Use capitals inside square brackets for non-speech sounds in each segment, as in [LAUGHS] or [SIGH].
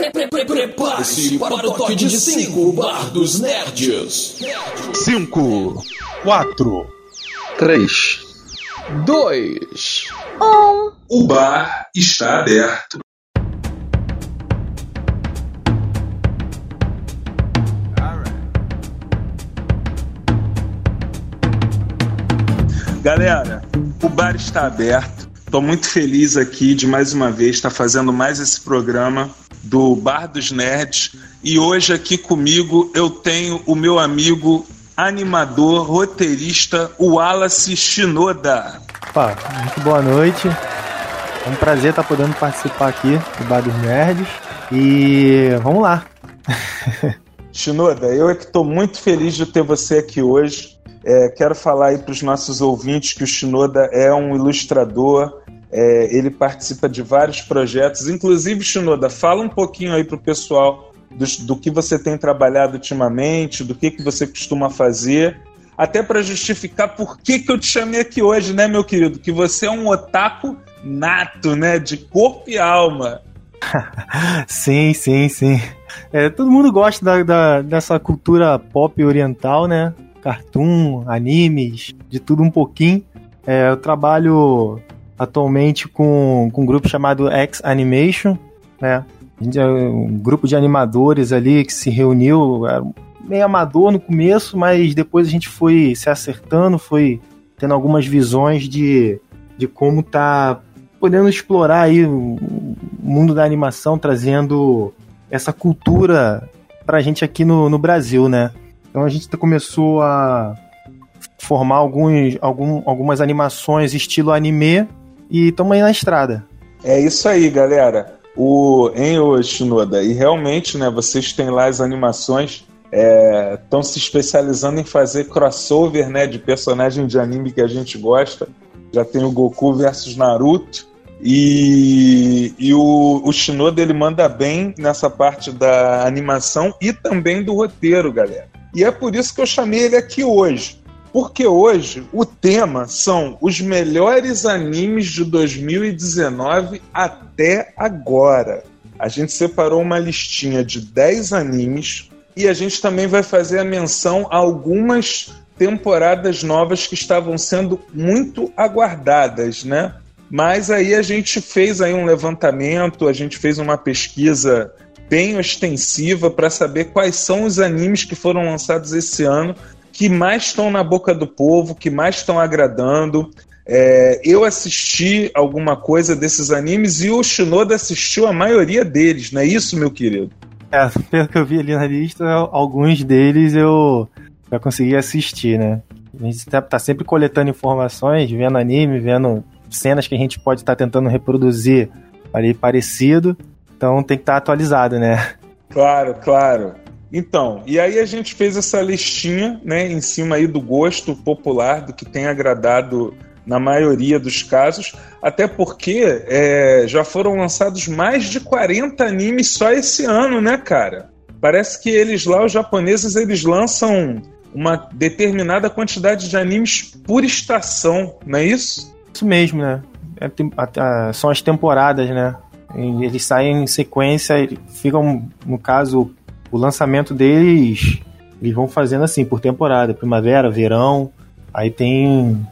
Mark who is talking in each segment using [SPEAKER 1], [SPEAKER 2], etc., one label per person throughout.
[SPEAKER 1] Prepare-se para o toque de 5 Bar dos Nerds.
[SPEAKER 2] 5, 4,
[SPEAKER 3] 3,
[SPEAKER 1] 2,
[SPEAKER 4] O bar está aberto.
[SPEAKER 2] Galera, o bar está aberto. Estou muito feliz aqui de mais uma vez estar fazendo mais esse programa do Bar dos Nerds. E hoje aqui comigo eu tenho o meu amigo animador, roteirista, Wallace Shinoda.
[SPEAKER 5] Opa, muito boa noite. É um prazer estar podendo participar aqui do Bar dos Nerds. E vamos lá. [LAUGHS]
[SPEAKER 2] Shinoda, eu é que estou muito feliz de ter você aqui hoje. É, quero falar aí para os nossos ouvintes que o Shinoda é um ilustrador, é, ele participa de vários projetos. Inclusive, Shinoda, fala um pouquinho aí para o pessoal do, do que você tem trabalhado ultimamente, do que, que você costuma fazer, até para justificar por que, que eu te chamei aqui hoje, né, meu querido? Que você é um otaku nato, né, de corpo e alma. [LAUGHS]
[SPEAKER 5] sim, sim, sim. É, todo mundo gosta da, da, dessa cultura pop oriental, né? Cartoon, animes, de tudo um pouquinho. É, eu trabalho atualmente com, com um grupo chamado X Animation, né? Um grupo de animadores ali que se reuniu, era meio amador no começo, mas depois a gente foi se acertando, foi tendo algumas visões de, de como tá podendo explorar aí o mundo da animação, trazendo essa cultura pra gente aqui no, no Brasil, né? Então a gente começou a formar alguns, algum, algumas animações estilo anime e estamos aí na estrada.
[SPEAKER 2] É isso aí, galera. O Enyo Shinoda. E realmente, né, vocês têm lá as animações, estão é, se especializando em fazer crossover né, de personagem de anime que a gente gosta. Já tem o Goku versus Naruto. E, e o, o Shinoda ele manda bem nessa parte da animação e também do roteiro, galera. E é por isso que eu chamei ele aqui hoje. Porque hoje o tema são os melhores animes de 2019 até agora. A gente separou uma listinha de 10 animes e a gente também vai fazer a menção a algumas temporadas novas que estavam sendo muito aguardadas, né? Mas aí a gente fez aí um levantamento, a gente fez uma pesquisa bem ostensiva para saber quais são os animes que foram lançados esse ano que mais estão na boca do povo, que mais estão agradando. É, eu assisti alguma coisa desses animes e o Shinoda assistiu a maioria deles, não é isso, meu querido?
[SPEAKER 5] É, pelo que eu vi ali na lista, alguns deles eu já consegui assistir, né? A gente tá, tá sempre coletando informações, vendo anime, vendo cenas que a gente pode estar tá tentando reproduzir ali parecido. Então tem que estar tá atualizado, né?
[SPEAKER 2] Claro, claro. Então, e aí a gente fez essa listinha, né, em cima aí do gosto popular, do que tem agradado na maioria dos casos, até porque é, já foram lançados mais de 40 animes só esse ano, né, cara? Parece que eles lá, os japoneses, eles lançam uma determinada quantidade de animes por estação, não é isso?
[SPEAKER 5] Isso mesmo, né? É, são as temporadas, né? Eles saem em sequência, ficam, no caso, o lançamento deles, eles vão fazendo assim, por temporada, primavera, verão, aí tem.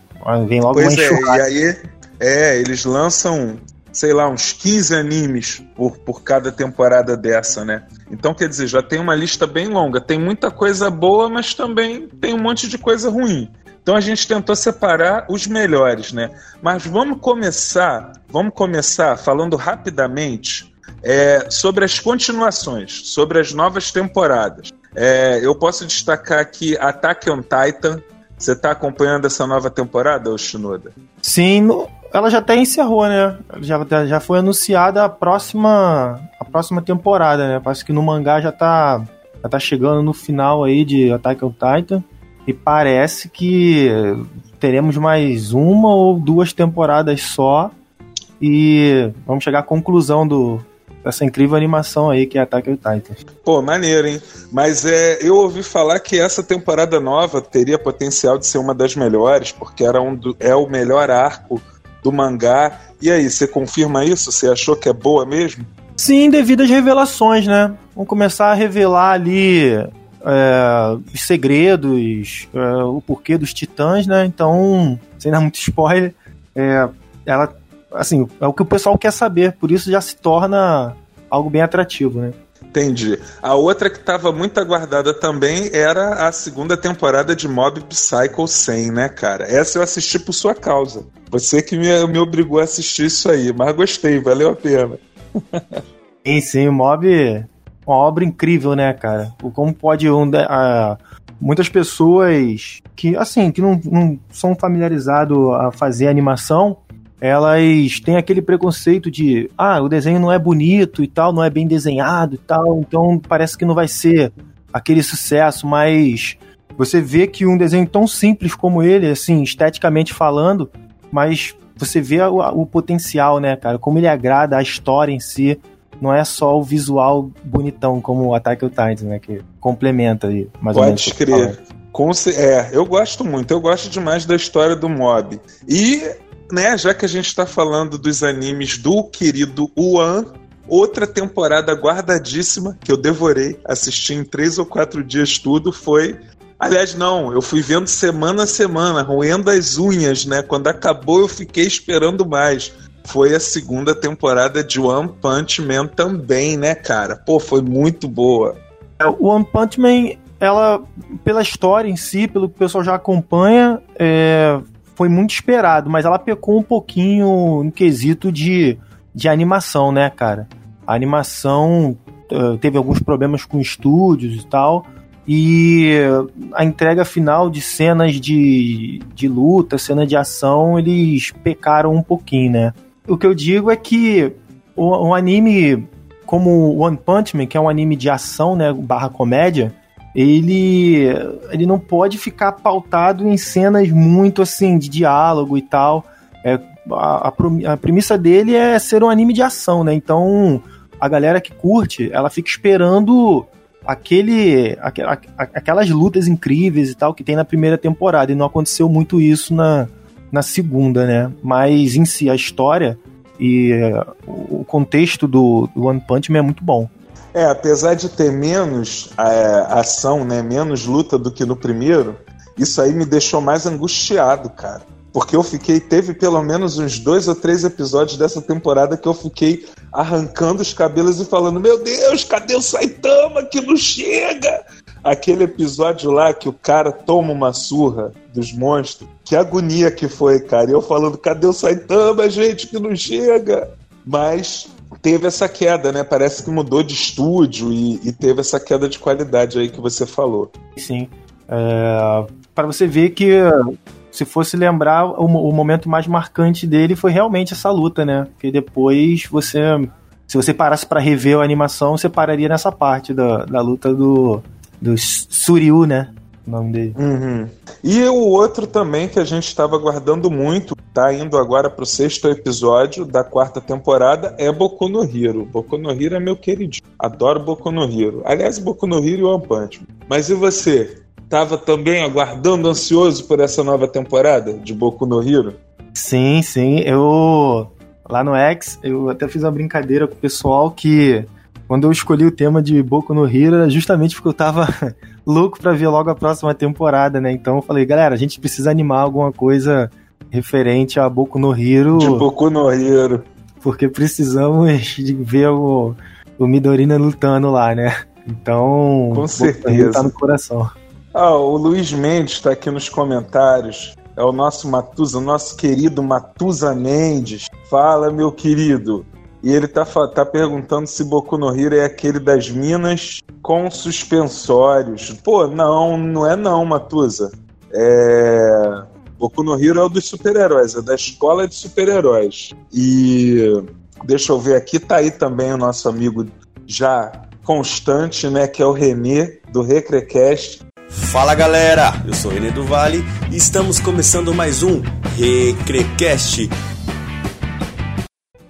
[SPEAKER 5] Vem logo
[SPEAKER 2] pois uma é, e aí, é, eles lançam, sei lá, uns 15 animes por, por cada temporada dessa, né? Então, quer dizer, já tem uma lista bem longa. Tem muita coisa boa, mas também tem um monte de coisa ruim. Então a gente tentou separar os melhores, né? Mas vamos começar, vamos começar falando rapidamente é, sobre as continuações, sobre as novas temporadas. É, eu posso destacar aqui Attack on Titan. Você está acompanhando essa nova temporada, Shinoda?
[SPEAKER 5] Sim, ela já até encerrou, né? Já, já foi anunciada a próxima, a próxima temporada, né? Parece que no mangá já está já tá chegando no final aí de Attack on Titan. E parece que teremos mais uma ou duas temporadas só. E vamos chegar à conclusão do, essa incrível animação aí que é Attack on Titan.
[SPEAKER 2] Pô, maneiro, hein? Mas é, eu ouvi falar que essa temporada nova teria potencial de ser uma das melhores, porque era um do, é o melhor arco do mangá. E aí, você confirma isso? Você achou que é boa mesmo?
[SPEAKER 5] Sim, devido às revelações, né? Vão começar a revelar ali é, os segredos, é, o porquê dos titãs, né? Então, sem dar muito spoiler, é, ela, assim, é o que o pessoal quer saber, por isso já se torna algo bem atrativo, né?
[SPEAKER 2] Entendi. A outra que estava muito aguardada também era a segunda temporada de Mob Psycho 100, né, cara? Essa eu assisti por sua causa. Você que me, me obrigou a assistir isso aí, mas gostei, valeu a pena.
[SPEAKER 5] sim, [LAUGHS] sim, o Mob uma obra incrível, né, cara? Como pode um, uh, muitas pessoas que, assim, que não, não são familiarizadas a fazer animação, elas têm aquele preconceito de, ah, o desenho não é bonito e tal, não é bem desenhado e tal, então parece que não vai ser aquele sucesso, mas você vê que um desenho tão simples como ele, assim, esteticamente falando, mas você vê o, o potencial, né, cara, como ele agrada a história em si, não é só o visual bonitão como o Attack on Titan, né? Que complementa aí, mais
[SPEAKER 2] Pode
[SPEAKER 5] ou menos.
[SPEAKER 2] Pode crer. É, eu gosto muito, eu gosto demais da história do Mob. E, né, já que a gente está falando dos animes do querido One, outra temporada guardadíssima que eu devorei, assisti em três ou quatro dias tudo, foi. Aliás, não, eu fui vendo semana a semana, roendo as unhas, né? Quando acabou, eu fiquei esperando mais foi a segunda temporada de One Punch Man também, né, cara? Pô, foi muito boa.
[SPEAKER 5] É, o One Punch Man, ela, pela história em si, pelo que o pessoal já acompanha, é, foi muito esperado, mas ela pecou um pouquinho no quesito de, de animação, né, cara? A animação uh, teve alguns problemas com estúdios e tal, e a entrega final de cenas de, de luta, cena de ação, eles pecaram um pouquinho, né? o que eu digo é que o, um anime como One Punch Man, que é um anime de ação, né, barra comédia, ele, ele não pode ficar pautado em cenas muito assim de diálogo e tal. É, a, a, premissa dele é ser um anime de ação, né? Então a galera que curte, ela fica esperando aquele, aquelas lutas incríveis e tal que tem na primeira temporada. E não aconteceu muito isso na, na segunda, né? Mas em si, a história e uh, o contexto do, do, One Punch Man é muito bom.
[SPEAKER 2] É, apesar de ter menos é, ação, né? Menos luta do que no primeiro, isso aí me deixou mais angustiado, cara. Porque eu fiquei, teve pelo menos uns dois ou três episódios dessa temporada que eu fiquei arrancando os cabelos e falando: Meu Deus, cadê o Saitama que não chega? Aquele episódio lá que o cara toma uma surra dos monstros. Que agonia que foi, cara. E eu falando, cadê o Saitama, gente, que não chega? Mas teve essa queda, né? Parece que mudou de estúdio e, e teve essa queda de qualidade aí que você falou.
[SPEAKER 5] Sim. É, para você ver que se fosse lembrar, o, o, momento mais marcante dele foi realmente essa luta, né? Porque depois você. Se você parasse para rever a animação, você pararia nessa parte da, da luta do, do Suryu, né? O nome dele.
[SPEAKER 2] Uhum. E o outro também que a gente estava aguardando muito, tá indo agora pro sexto episódio da quarta temporada, é Boku no Hero. Boku no Hero é meu queridinho. Adoro Boku no Hero. Aliás, Boku no Hero e One Punch. Mas e você? Tava também aguardando ansioso por essa nova temporada de Boku no Hero?
[SPEAKER 5] Sim, sim. Eu lá no X, eu até fiz uma brincadeira com o pessoal que quando eu escolhi o tema de Boku no Hero, era justamente porque eu tava [LAUGHS] louco para ver logo a próxima temporada, né? Então eu falei, galera, a gente precisa animar alguma coisa referente a Boku no Hero.
[SPEAKER 2] De Boku no Hero.
[SPEAKER 5] Porque precisamos de ver o, o Midorina lutando lá, né? Então,
[SPEAKER 2] com certeza.
[SPEAKER 5] Tá no coração.
[SPEAKER 2] Ah, o Luiz Mendes está aqui nos comentários. É o nosso Matusa, o nosso querido Matusa Mendes. Fala, meu querido. E ele tá, tá perguntando se Boku no Hero é aquele das minas com suspensórios. Pô, não, não é não, Matusa. É... Boku no Hero é o dos super-heróis, é da escola de super-heróis. E deixa eu ver aqui, tá aí também o nosso amigo já constante, né, que é o Renê, do Recrecast.
[SPEAKER 3] Fala galera, eu sou o Renê do Vale e estamos começando mais um Recrecast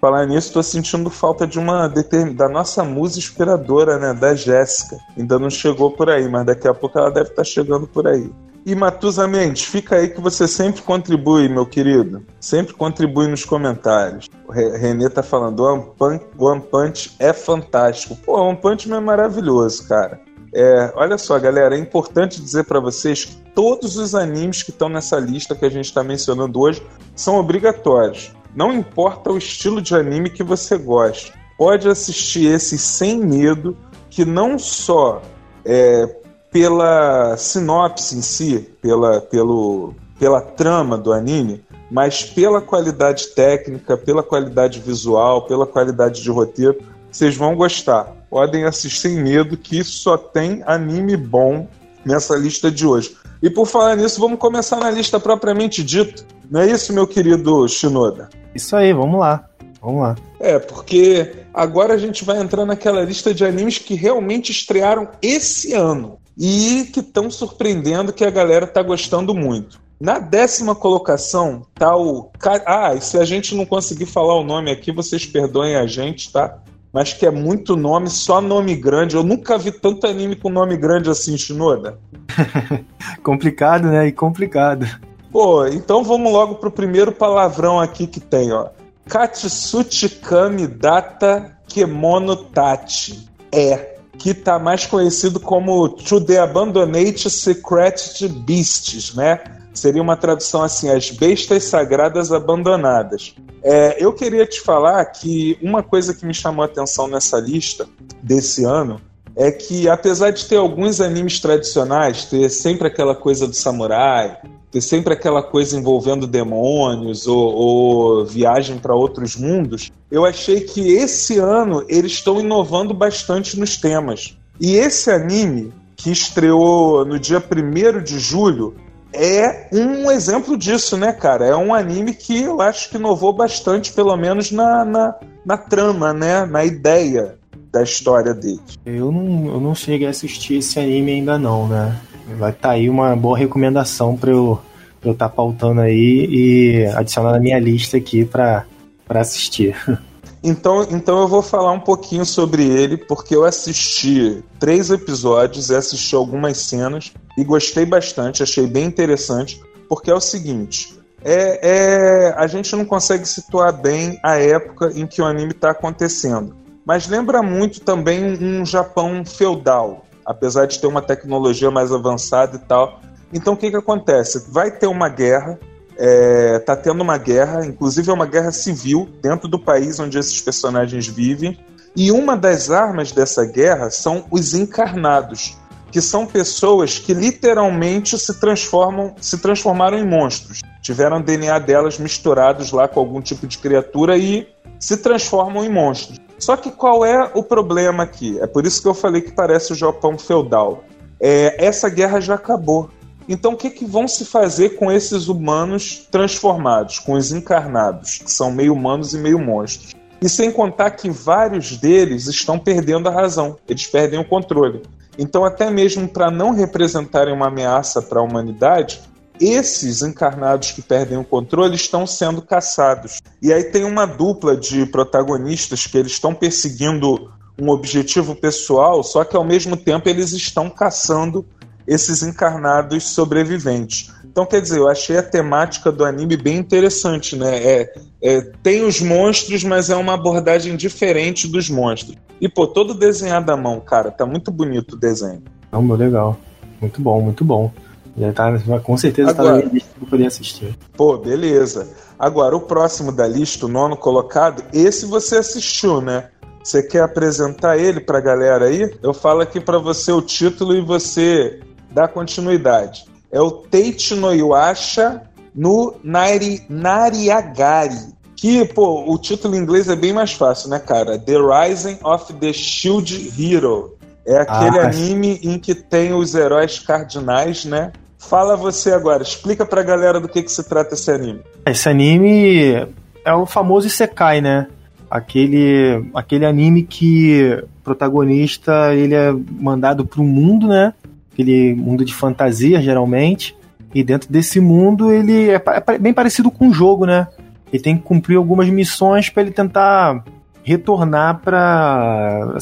[SPEAKER 2] Falar nisso, tô sentindo falta de uma da nossa musa inspiradora, né, da Jéssica. Ainda não chegou por aí, mas daqui a pouco ela deve estar tá chegando por aí. E Matusa Mendes, fica aí que você sempre contribui, meu querido. Sempre contribui nos comentários. O Renê tá falando, o One Punch, One Punch é fantástico. Pô, One Punch é maravilhoso, cara. É, olha só, galera, é importante dizer para vocês que todos os animes que estão nessa lista que a gente está mencionando hoje são obrigatórios. Não importa o estilo de anime que você goste, pode assistir esses sem medo, que não só é, pela sinopse em si, pela, pelo, pela trama do anime, mas pela qualidade técnica, pela qualidade visual, pela qualidade de roteiro, vocês vão gostar. Podem assistir sem medo, que só tem anime bom nessa lista de hoje. E por falar nisso, vamos começar na lista propriamente dita. Não é isso, meu querido Shinoda?
[SPEAKER 5] Isso aí, vamos lá. Vamos lá.
[SPEAKER 2] É, porque agora a gente vai entrar naquela lista de animes que realmente estrearam esse ano e que estão surpreendendo que a galera tá gostando muito. Na décima colocação tá o. Ah, e se a gente não conseguir falar o nome aqui, vocês perdoem a gente, tá? Mas que é muito nome, só nome grande. Eu nunca vi tanto anime com nome grande assim, Shinoda. [LAUGHS]
[SPEAKER 5] complicado, né? E complicado.
[SPEAKER 2] Pô, então vamos logo pro primeiro palavrão aqui que tem, ó. Katsuchi Kami Data Kemono Tachi. É que está mais conhecido como To the Abandonate Secret Beasts, né? Seria uma tradução assim, as bestas sagradas abandonadas. É, eu queria te falar que uma coisa que me chamou a atenção nessa lista desse ano é que, apesar de ter alguns animes tradicionais, ter sempre aquela coisa do samurai, ter sempre aquela coisa envolvendo demônios ou, ou viagem para outros mundos, eu achei que esse ano eles estão inovando bastante nos temas. E esse anime, que estreou no dia 1 de julho, é um exemplo disso, né, cara? É um anime que eu acho que inovou bastante, pelo menos na, na, na trama, né? Na ideia da história dele.
[SPEAKER 5] Eu não, eu não cheguei a assistir esse anime ainda não, né? Vai estar tá aí uma boa recomendação para eu eu estar tá pautando aí e adicionar na minha lista aqui para assistir. [LAUGHS]
[SPEAKER 2] Então, então eu vou falar um pouquinho sobre ele, porque eu assisti três episódios assisti algumas cenas e gostei bastante, achei bem interessante, porque é o seguinte. É, é, a gente não consegue situar bem a época em que o anime está acontecendo. Mas lembra muito também um Japão feudal, apesar de ter uma tecnologia mais avançada e tal. Então o que, que acontece? Vai ter uma guerra, está é, tendo uma guerra, inclusive é uma guerra civil dentro do país onde esses personagens vivem. E uma das armas dessa guerra são os encarnados, que são pessoas que literalmente se transformam, se transformaram em monstros. Tiveram DNA delas misturados lá com algum tipo de criatura e se transformam em monstros. Só que qual é o problema aqui? É por isso que eu falei que parece o Japão feudal. É, essa guerra já acabou. Então, o que, que vão se fazer com esses humanos transformados, com os encarnados, que são meio humanos e meio monstros? E sem contar que vários deles estão perdendo a razão, eles perdem o controle. Então, até mesmo para não representarem uma ameaça para a humanidade, esses encarnados que perdem o controle estão sendo caçados. E aí tem uma dupla de protagonistas que eles estão perseguindo um objetivo pessoal, só que ao mesmo tempo eles estão caçando esses encarnados sobreviventes. Então, quer dizer, eu achei a temática do anime bem interessante, né? É, é, tem os monstros, mas é uma abordagem diferente dos monstros. E, pô, todo desenhado à mão, cara, tá muito bonito o desenho.
[SPEAKER 5] Não, legal. Muito bom, muito bom. Já tá, com certeza Agora, tá na minha lista pra poder assistir.
[SPEAKER 2] Pô, beleza. Agora, o próximo da lista, o nono colocado, esse você assistiu, né? Você quer apresentar ele pra galera aí? Eu falo aqui para você o título e você dá continuidade. É o Teichi no Yuasha no Nari, Nariagari. Que, pô, o título em inglês é bem mais fácil, né, cara? The Rising of the Shield Hero. É aquele ah, anime em que tem os heróis cardinais, né? Fala você agora, explica pra galera do que, que se trata esse anime.
[SPEAKER 5] Esse anime é o famoso Isekai, né? Aquele, aquele anime que o protagonista ele é mandado um mundo, né? aquele mundo de fantasia, geralmente. E dentro desse mundo, ele é, é bem parecido com um jogo, né? Ele tem que cumprir algumas missões para ele tentar retornar para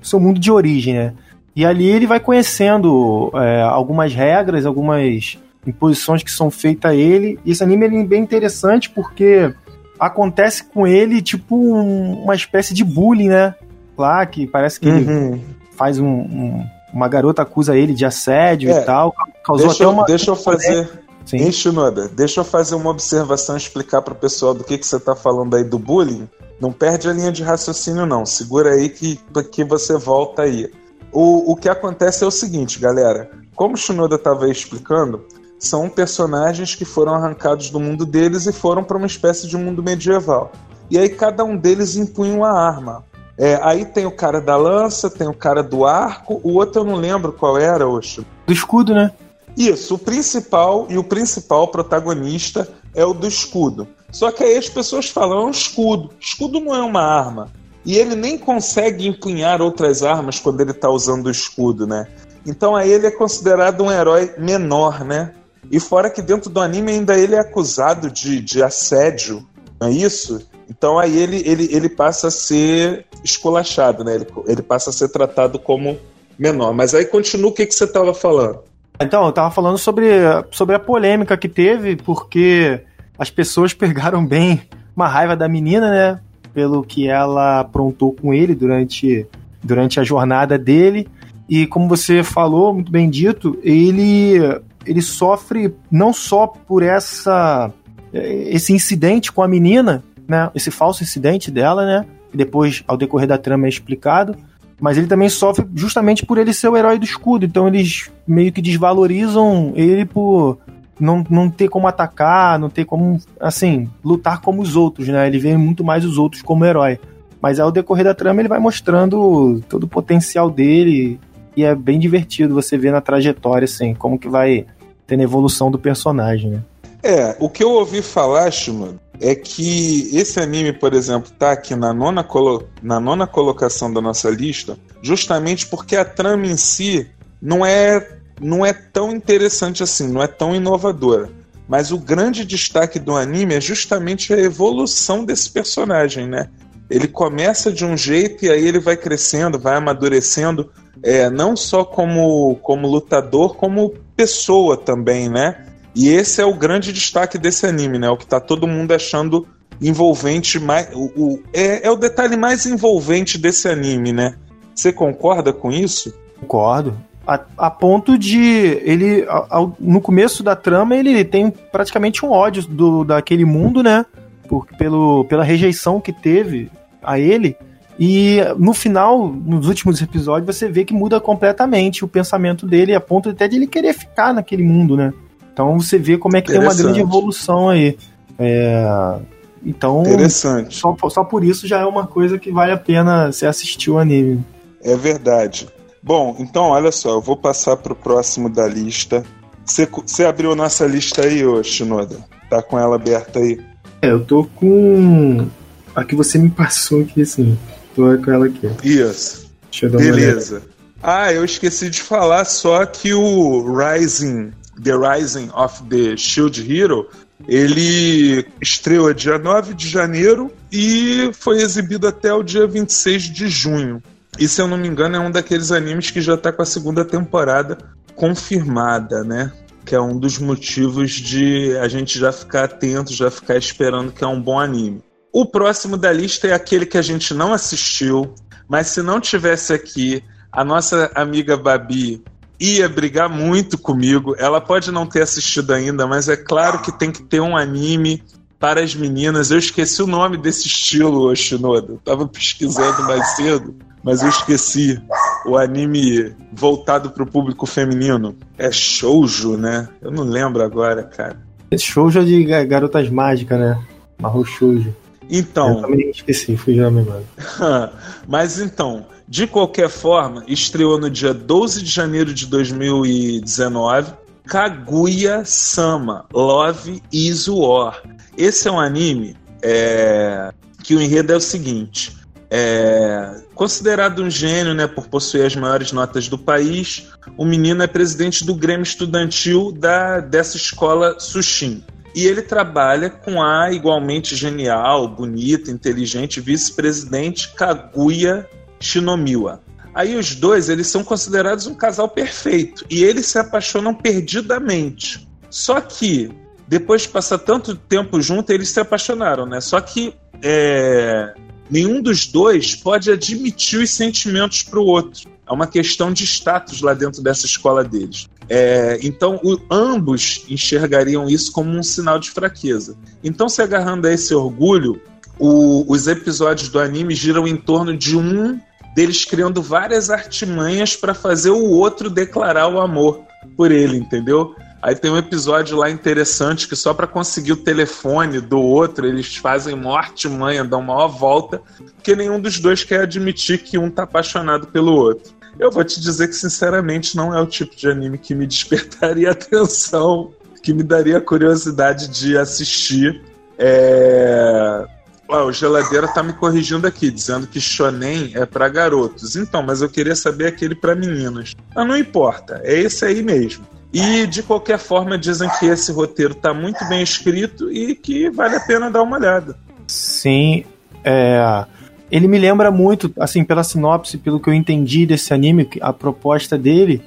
[SPEAKER 5] seu mundo de origem, né? E ali ele vai conhecendo é, algumas regras, algumas imposições que são feitas a ele. E esse anime é bem interessante porque acontece com ele tipo um, uma espécie de bullying, né? Lá que parece que uhum. ele faz um, um, uma garota acusa ele de assédio é, e tal.
[SPEAKER 2] Causou deixa, até uma. Deixa eu fazer. Sim. Hein, Shinoda, deixa eu fazer uma observação e explicar para o pessoal do que, que você está falando aí do bullying. Não perde a linha de raciocínio, não. Segura aí que, que você volta aí. O, o que acontece é o seguinte, galera. Como o Shinoda estava explicando, são personagens que foram arrancados do mundo deles e foram para uma espécie de mundo medieval. E aí cada um deles impunha uma arma. É, aí tem o cara da lança, tem o cara do arco, o outro eu não lembro qual era, Oxo.
[SPEAKER 5] Do escudo, né?
[SPEAKER 2] Isso, o principal e o principal protagonista é o do escudo. Só que aí as pessoas falam, é um escudo. Escudo não é uma arma. E ele nem consegue empunhar outras armas quando ele está usando o escudo, né? Então aí ele é considerado um herói menor, né? E fora que dentro do anime ainda ele é acusado de, de assédio, não é isso? Então aí ele, ele, ele passa a ser esculachado, né? Ele, ele passa a ser tratado como menor. Mas aí continua o que, que você estava falando.
[SPEAKER 5] Então, eu tava falando sobre, sobre a polêmica que teve, porque as pessoas [LAUGHS] pegaram bem uma raiva da menina, né? Pelo que ela aprontou com ele durante, durante a jornada dele. E como você falou, muito bem dito, ele, ele sofre não só por essa esse incidente com a menina, né? Esse falso incidente dela, né? Que depois, ao decorrer da trama, é explicado mas ele também sofre justamente por ele ser o herói do escudo. Então eles meio que desvalorizam ele por não, não ter como atacar, não ter como, assim, lutar como os outros, né? Ele vê muito mais os outros como herói. Mas ao decorrer da trama ele vai mostrando todo o potencial dele e é bem divertido você ver na trajetória, assim, como que vai tendo evolução do personagem, né?
[SPEAKER 2] É, o que eu ouvi falar, Shima, é que esse anime, por exemplo, tá aqui na nona, colo na nona colocação da nossa lista, justamente porque a trama em si não é, não é tão interessante assim, não é tão inovadora. Mas o grande destaque do anime é justamente a evolução desse personagem, né? Ele começa de um jeito e aí ele vai crescendo, vai amadurecendo, é, não só como, como lutador, como pessoa também, né? E esse é o grande destaque desse anime, né? O que tá todo mundo achando envolvente, mais, o, o é, é o detalhe mais envolvente desse anime, né? Você concorda com isso?
[SPEAKER 5] Concordo. A, a, ponto de ele, ao, no começo da trama, ele tem praticamente um ódio do, daquele mundo, né? Por, pelo, pela rejeição que teve a ele. E no final, nos últimos episódios, você vê que muda completamente o pensamento dele, a ponto até de ele querer ficar naquele mundo, né? Então você vê como é que tem uma grande evolução aí. É, então,
[SPEAKER 2] Interessante.
[SPEAKER 5] Só, só por isso já é uma coisa que vale a pena você assistir o anime.
[SPEAKER 2] É verdade. Bom, então olha só, eu vou passar para o próximo da lista. Você, abriu nossa lista aí, ô Shinoda? Tá com ela aberta aí?
[SPEAKER 5] É, eu tô com. A que você me passou aqui, assim. Tô com ela aqui.
[SPEAKER 2] Isso. Beleza. Ah, eu esqueci de falar só que o Rising The Rising of the Shield Hero, ele estreou dia 9 de janeiro e foi exibido até o dia 26 de junho. E se eu não me engano, é um daqueles animes que já está com a segunda temporada confirmada, né? Que é um dos motivos de a gente já ficar atento, já ficar esperando que é um bom anime. O próximo da lista é aquele que a gente não assistiu, mas se não tivesse aqui, a nossa amiga Babi ia brigar muito comigo. Ela pode não ter assistido ainda, mas é claro que tem que ter um anime para as meninas. Eu esqueci o nome desse estilo, Oshinoda. Eu tava pesquisando mais cedo, mas eu esqueci. O anime voltado para o público feminino. É shoujo, né? Eu não lembro agora, cara.
[SPEAKER 5] Esse shoujo é de garotas mágicas, né? Marro shoujo.
[SPEAKER 2] Então.
[SPEAKER 5] Eu também esqueci, fui já memória. [LAUGHS]
[SPEAKER 2] mas então, de qualquer forma, estreou no dia 12 de janeiro de 2019 Kaguya Sama Love is War. Esse é um anime é, que o enredo é o seguinte: é, considerado um gênio né, por possuir as maiores notas do país, o menino é presidente do Grêmio Estudantil da, dessa escola Sushin. E ele trabalha com a igualmente genial, bonita, inteligente vice-presidente Kaguya Shinomiwa. Aí os dois, eles são considerados um casal perfeito e eles se apaixonam perdidamente. Só que depois de passar tanto tempo junto, eles se apaixonaram, né? Só que é, nenhum dos dois pode admitir os sentimentos para o outro. É uma questão de status lá dentro dessa escola deles. É, então, o, ambos enxergariam isso como um sinal de fraqueza. Então, se agarrando a esse orgulho, o, os episódios do anime giram em torno de um deles criando várias artimanhas para fazer o outro declarar o amor por ele, entendeu? Aí tem um episódio lá interessante que só para conseguir o telefone do outro, eles fazem morte manha, dão uma volta, porque nenhum dos dois quer admitir que um tá apaixonado pelo outro. Eu vou te dizer que, sinceramente, não é o tipo de anime que me despertaria [LAUGHS] atenção, que me daria curiosidade de assistir. É... o Geladeira tá me corrigindo aqui, dizendo que Shonen é para garotos. Então, mas eu queria saber aquele para meninas. Mas não importa, é esse aí mesmo. E de qualquer forma dizem que esse roteiro está muito bem escrito e que vale a pena dar uma olhada.
[SPEAKER 5] Sim, é, ele me lembra muito, assim, pela sinopse, pelo que eu entendi desse anime, a proposta dele,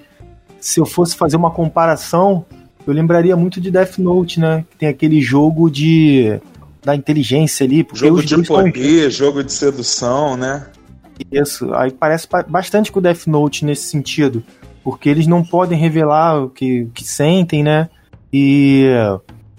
[SPEAKER 5] se eu fosse fazer uma comparação, eu lembraria muito de Death Note, né? Que tem aquele jogo de da inteligência ali.
[SPEAKER 2] Jogo de poder, estão... jogo de sedução, né?
[SPEAKER 5] Isso, aí parece bastante com o Death Note nesse sentido, porque eles não podem revelar o que, o que sentem, né? E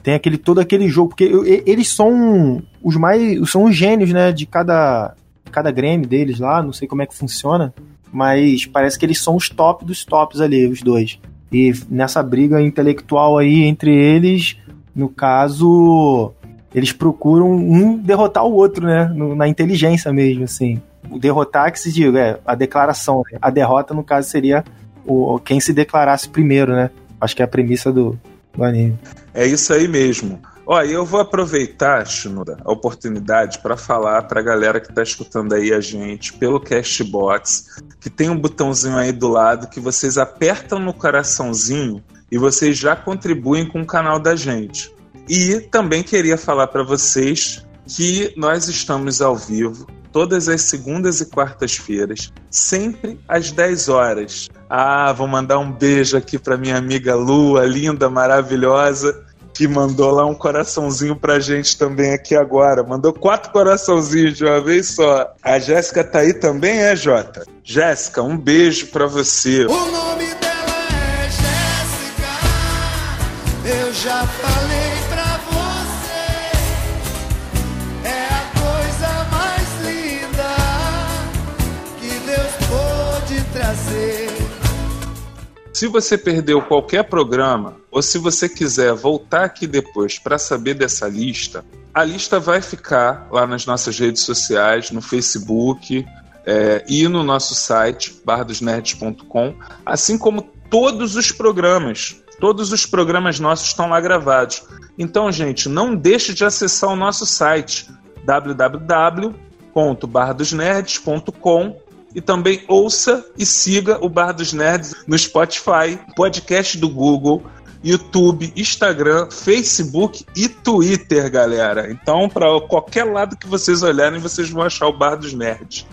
[SPEAKER 5] tem aquele todo aquele jogo, porque eles são os mais são os gênios, né, de cada cada Grêmio deles lá, não sei como é que funciona, mas parece que eles são os top dos tops ali, os dois. E nessa briga intelectual aí entre eles, no caso, eles procuram um derrotar o outro, né? Na inteligência mesmo, assim. O derrotar que se diga, é a declaração. Né? A derrota, no caso, seria o, quem se declarasse primeiro, né? Acho que é a premissa do, do anime.
[SPEAKER 2] É isso aí mesmo. Olha, eu vou aproveitar, Shinoda, a oportunidade para falar para a galera que está escutando aí a gente pelo Castbox, que tem um botãozinho aí do lado que vocês apertam no coraçãozinho e vocês já contribuem com o canal da gente. E também queria falar para vocês que nós estamos ao vivo todas as segundas e quartas-feiras, sempre às 10 horas. Ah, vou mandar um beijo aqui para minha amiga Lua, linda, maravilhosa que mandou lá um coraçãozinho pra gente também aqui agora. Mandou quatro coraçãozinhos de uma vez só. A Jéssica tá aí também, é, Jota? Jéssica, um beijo pra você.
[SPEAKER 6] O nome dela é Jéssica. Eu já falei
[SPEAKER 2] Se você perdeu qualquer programa, ou se você quiser voltar aqui depois para saber dessa lista, a lista vai ficar lá nas nossas redes sociais, no Facebook é, e no nosso site, bardosnerds.com, assim como todos os programas. Todos os programas nossos estão lá gravados. Então, gente, não deixe de acessar o nosso site www.bardosnerds.com e também ouça e siga o Bar dos Nerds no Spotify, podcast do Google, YouTube, Instagram, Facebook e Twitter, galera. Então, para qualquer lado que vocês olharem, vocês vão achar o Bar dos Nerds.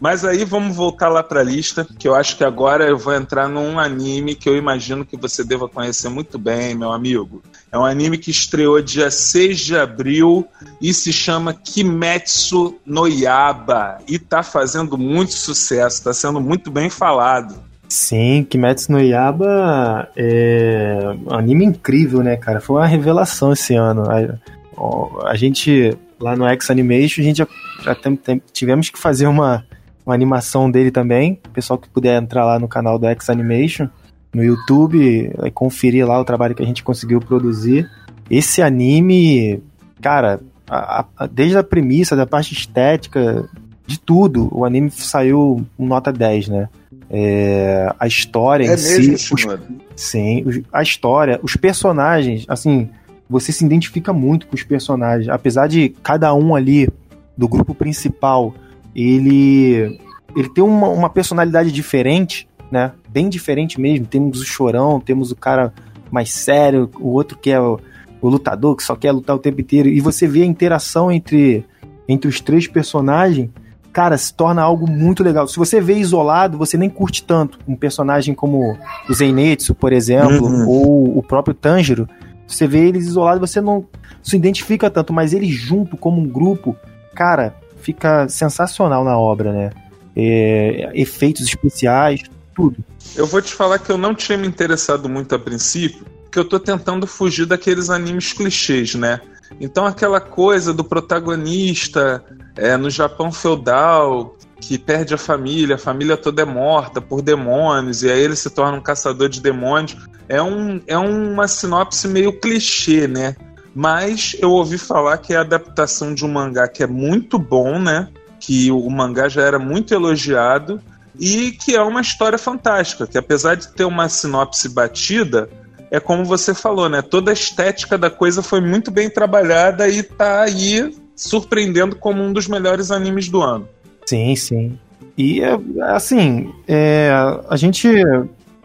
[SPEAKER 2] Mas aí vamos voltar lá para a lista, que eu acho que agora eu vou entrar num anime que eu imagino que você deva conhecer muito bem, meu amigo. É um anime que estreou dia 6 de abril e se chama Kimetsu no Yaba e tá fazendo muito sucesso, tá sendo muito bem falado.
[SPEAKER 5] Sim, Kimetsu no Yaba é um anime incrível, né, cara? Foi uma revelação esse ano. A, a gente, lá no X Animation, a gente já, já tem, tem, tivemos que fazer uma uma animação dele também. O pessoal que puder entrar lá no canal do X Animation, no YouTube, vai conferir lá o trabalho que a gente conseguiu produzir. Esse anime, cara, a, a, desde a premissa, da parte estética, de tudo, o anime saiu nota 10, né? É, a história
[SPEAKER 2] é
[SPEAKER 5] em
[SPEAKER 2] mesmo,
[SPEAKER 5] si. Os, sim, a história, os personagens, assim, você se identifica muito com os personagens. Apesar de cada um ali do grupo principal ele ele tem uma, uma personalidade diferente, né? Bem diferente mesmo. Temos o chorão, temos o cara mais sério, o outro que é o, o lutador, que só quer lutar o tempo inteiro. E você vê a interação entre, entre os três personagens cara, se torna algo muito legal. Se você vê isolado, você nem curte tanto um personagem como o Zenitsu, por exemplo, uhum. ou o próprio Tanjiro. Você vê eles isolados, você não se identifica tanto, mas eles junto como um grupo, cara, fica sensacional na obra, né? É, efeitos especiais, tudo.
[SPEAKER 2] Eu vou te falar que eu não tinha me interessado muito a princípio, porque eu tô tentando fugir daqueles animes clichês, né? Então aquela coisa do protagonista é, no Japão feudal que perde a família, a família toda é morta por demônios e aí ele se torna um caçador de demônios, é, um, é uma sinopse meio clichê, né? Mas eu ouvi falar que é a adaptação de um mangá que é muito bom, né? Que o mangá já era muito elogiado e que é uma história fantástica, que apesar de ter uma sinopse batida, é como você falou, né? Toda a estética da coisa foi muito bem trabalhada e tá aí surpreendendo como um dos melhores animes do ano.
[SPEAKER 5] Sim, sim. E assim, é, a gente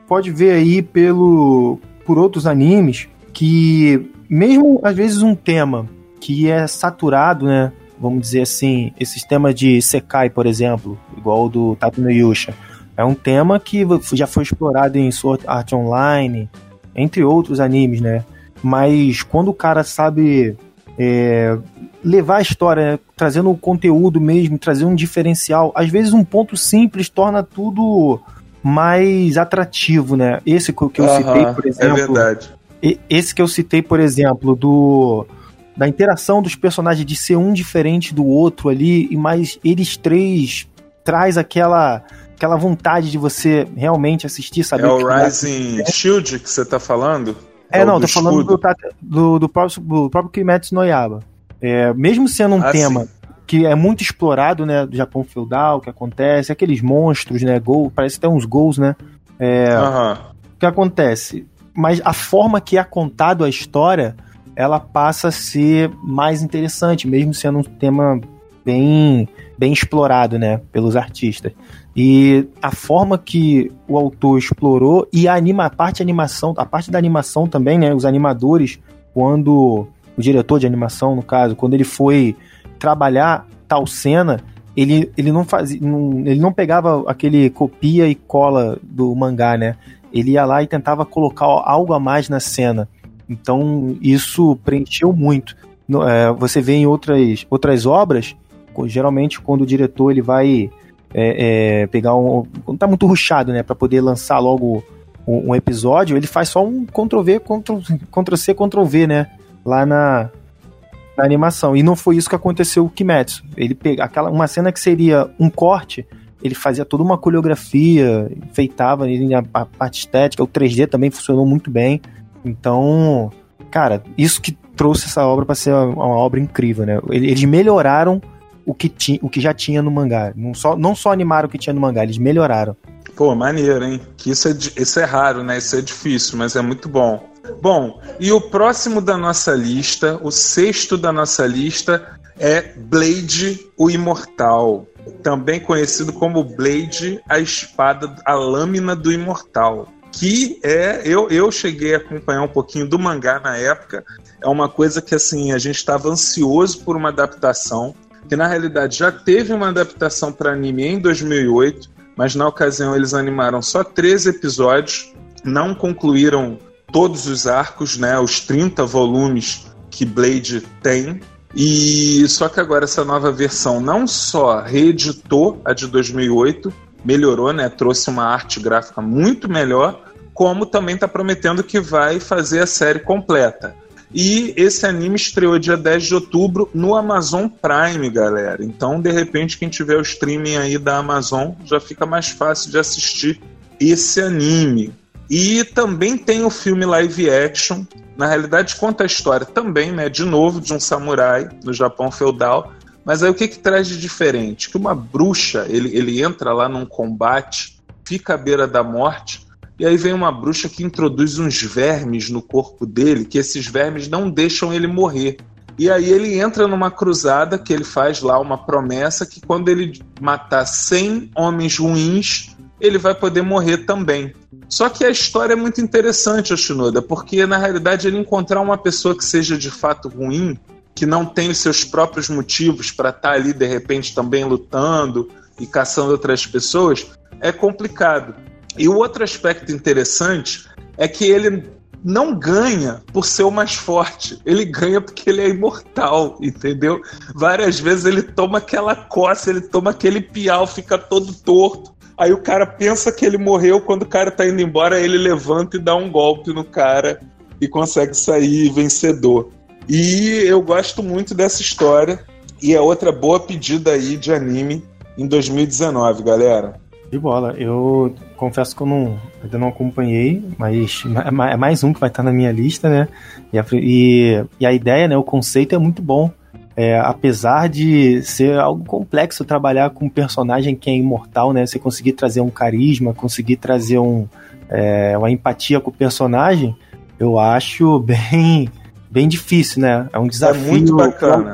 [SPEAKER 5] pode ver aí pelo por outros animes que mesmo às vezes um tema que é saturado, né? Vamos dizer assim, esse tema de Sekai, por exemplo, igual o do Tato no Yusha, é um tema que já foi explorado em Sword Art Online, entre outros animes, né? Mas quando o cara sabe é, levar a história, né? trazendo o conteúdo mesmo, trazer um diferencial, às vezes um ponto simples torna tudo mais atrativo, né? Esse que eu citei, por é exemplo. É verdade. Esse que eu citei, por exemplo, do da interação dos personagens de ser um diferente do outro ali, e mais eles três traz aquela aquela vontade de você realmente assistir, saber
[SPEAKER 2] É o Rising Shield que você tá falando?
[SPEAKER 5] É, é não, tô falando do, do, do, próprio, do próprio Kimetsu no Yaba. É, mesmo sendo um ah, tema sim. que é muito explorado, né, do Japão feudal, que acontece, aqueles monstros, né, gol, parece até uns gols, né? É, uhum. O que acontece? Mas a forma que é contado a história, ela passa a ser mais interessante, mesmo sendo um tema bem bem explorado, né, pelos artistas. E a forma que o autor explorou e a, anima, a parte animação, a parte da animação também, né, os animadores, quando o diretor de animação, no caso, quando ele foi trabalhar tal cena, ele, ele não fazia, não, ele não pegava aquele copia e cola do mangá, né? Ele ia lá e tentava colocar algo a mais na cena. Então isso preencheu muito. É, você vê em outras, outras obras, geralmente quando o diretor ele vai é, é, pegar um. Quando tá muito ruchado, né? para poder lançar logo um, um, episódio, ele faz só um Ctrl-V, Ctrl-C, Ctrl-V, né? Lá na, na animação. E não foi isso que aconteceu com o Kimetsu. Ele pega aquela, uma cena que seria um corte, ele fazia toda uma coreografia, enfeitava a, a parte estética, o 3D também funcionou muito bem. Então, cara, isso que trouxe essa obra para ser uma, uma, obra incrível, né? Eles melhoraram o que, ti, o que já tinha no mangá. Não só, não só animaram o que tinha no mangá, eles melhoraram.
[SPEAKER 2] Pô, maneiro, hein? Que isso é, isso é raro, né? Isso é difícil, mas é muito bom. Bom, e o próximo da nossa lista, o sexto da nossa lista, é Blade, o Imortal. Também conhecido como Blade, a espada, a lâmina do Imortal. Que é, eu, eu cheguei a acompanhar um pouquinho do mangá na época. É uma coisa que assim, a gente estava ansioso por uma adaptação que na realidade já teve uma adaptação para anime em 2008, mas na ocasião eles animaram só 13 episódios, não concluíram todos os arcos, né, os 30 volumes que Blade tem. E só que agora essa nova versão não só reeditou a de 2008, melhorou, né, trouxe uma arte gráfica muito melhor, como também está prometendo que vai fazer a série completa. E esse anime estreou dia 10 de outubro no Amazon Prime, galera. Então, de repente, quem tiver o streaming aí da Amazon já fica mais fácil de assistir esse anime. E também tem o filme live action. Na realidade, conta a história também, né? De novo, de um samurai no Japão feudal. Mas aí o que, que traz de diferente? Que uma bruxa, ele, ele entra lá num combate, fica à beira da morte e aí vem uma bruxa que introduz uns vermes no corpo dele, que esses vermes não deixam ele morrer. E aí ele entra numa cruzada que ele faz lá uma promessa que quando ele matar 100 homens ruins, ele vai poder morrer também. Só que a história é muito interessante, Shinoda, porque na realidade ele encontrar uma pessoa que seja de fato ruim que não tem os seus próprios motivos para estar tá ali de repente também lutando e caçando outras pessoas, é complicado. E o outro aspecto interessante é que ele não ganha por ser o mais forte. Ele ganha porque ele é imortal, entendeu? Várias vezes ele toma aquela coça, ele toma aquele piau, fica todo torto. Aí o cara pensa que ele morreu, quando o cara tá indo embora, ele levanta e dá um golpe no cara e consegue sair vencedor. E eu gosto muito dessa história. E é outra boa pedida aí de anime em 2019, galera.
[SPEAKER 5] De bola. Eu confesso que eu não, ainda não acompanhei, mas é mais um que vai estar na minha lista, né? E a, e, e a ideia, né? O conceito é muito bom. É, apesar de ser algo complexo trabalhar com um personagem que é imortal, né? Você conseguir trazer um carisma, conseguir trazer um, é, uma empatia com o personagem, eu acho bem, bem difícil, né? É um desafio.
[SPEAKER 2] É muito bacana.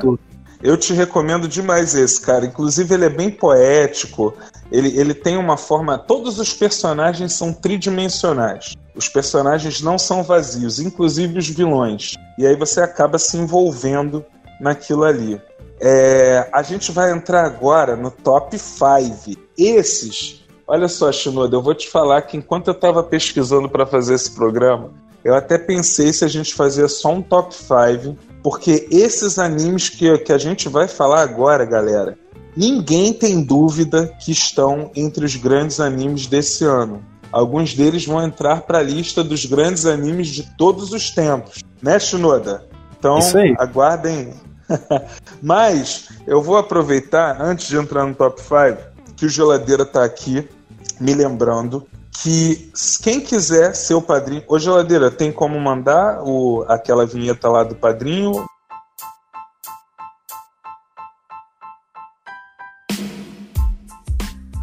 [SPEAKER 2] Eu te recomendo demais esse, cara. Inclusive, ele é bem poético. Ele, ele tem uma forma. Todos os personagens são tridimensionais. Os personagens não são vazios, inclusive os vilões. E aí você acaba se envolvendo naquilo ali. É, a gente vai entrar agora no top 5. Esses, olha só, Shinoda, eu vou te falar que enquanto eu estava pesquisando para fazer esse programa, eu até pensei se a gente fazia só um top 5 porque esses animes que, que a gente vai falar agora, galera, ninguém tem dúvida que estão entre os grandes animes desse ano. Alguns deles vão entrar para a lista dos grandes animes de todos os tempos, né, Shinoda? Então, aguardem. [LAUGHS] Mas eu vou aproveitar, antes de entrar no top 5, que o Geladeira está aqui, me lembrando que quem quiser ser o padrinho. Ô, geladeira, tem como mandar o, aquela vinheta lá do padrinho?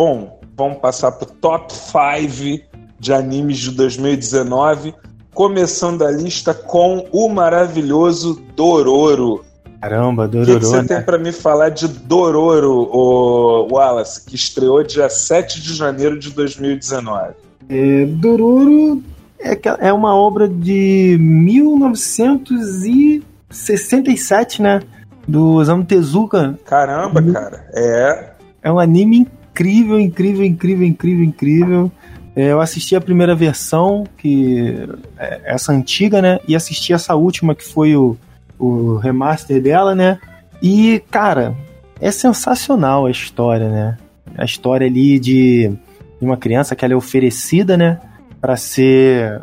[SPEAKER 2] Bom, vamos passar para o top 5 de animes de 2019, começando a lista com o maravilhoso Dororo.
[SPEAKER 5] Caramba, Dororo. O
[SPEAKER 2] que, você
[SPEAKER 5] né?
[SPEAKER 2] tem para me falar de Dororo, o Wallace, que estreou dia 7 de janeiro de 2019?
[SPEAKER 5] É, Dororo é, é uma obra de 1967, né? Do Osamu Tezuka.
[SPEAKER 2] Caramba, uhum. cara. É.
[SPEAKER 5] É um anime incrível, incrível, incrível, incrível, incrível. É, eu assisti a primeira versão, que é essa antiga, né? E assisti essa última, que foi o, o remaster dela, né? E, cara, é sensacional a história, né? A história ali de, uma criança que ela é oferecida, né? Para ser.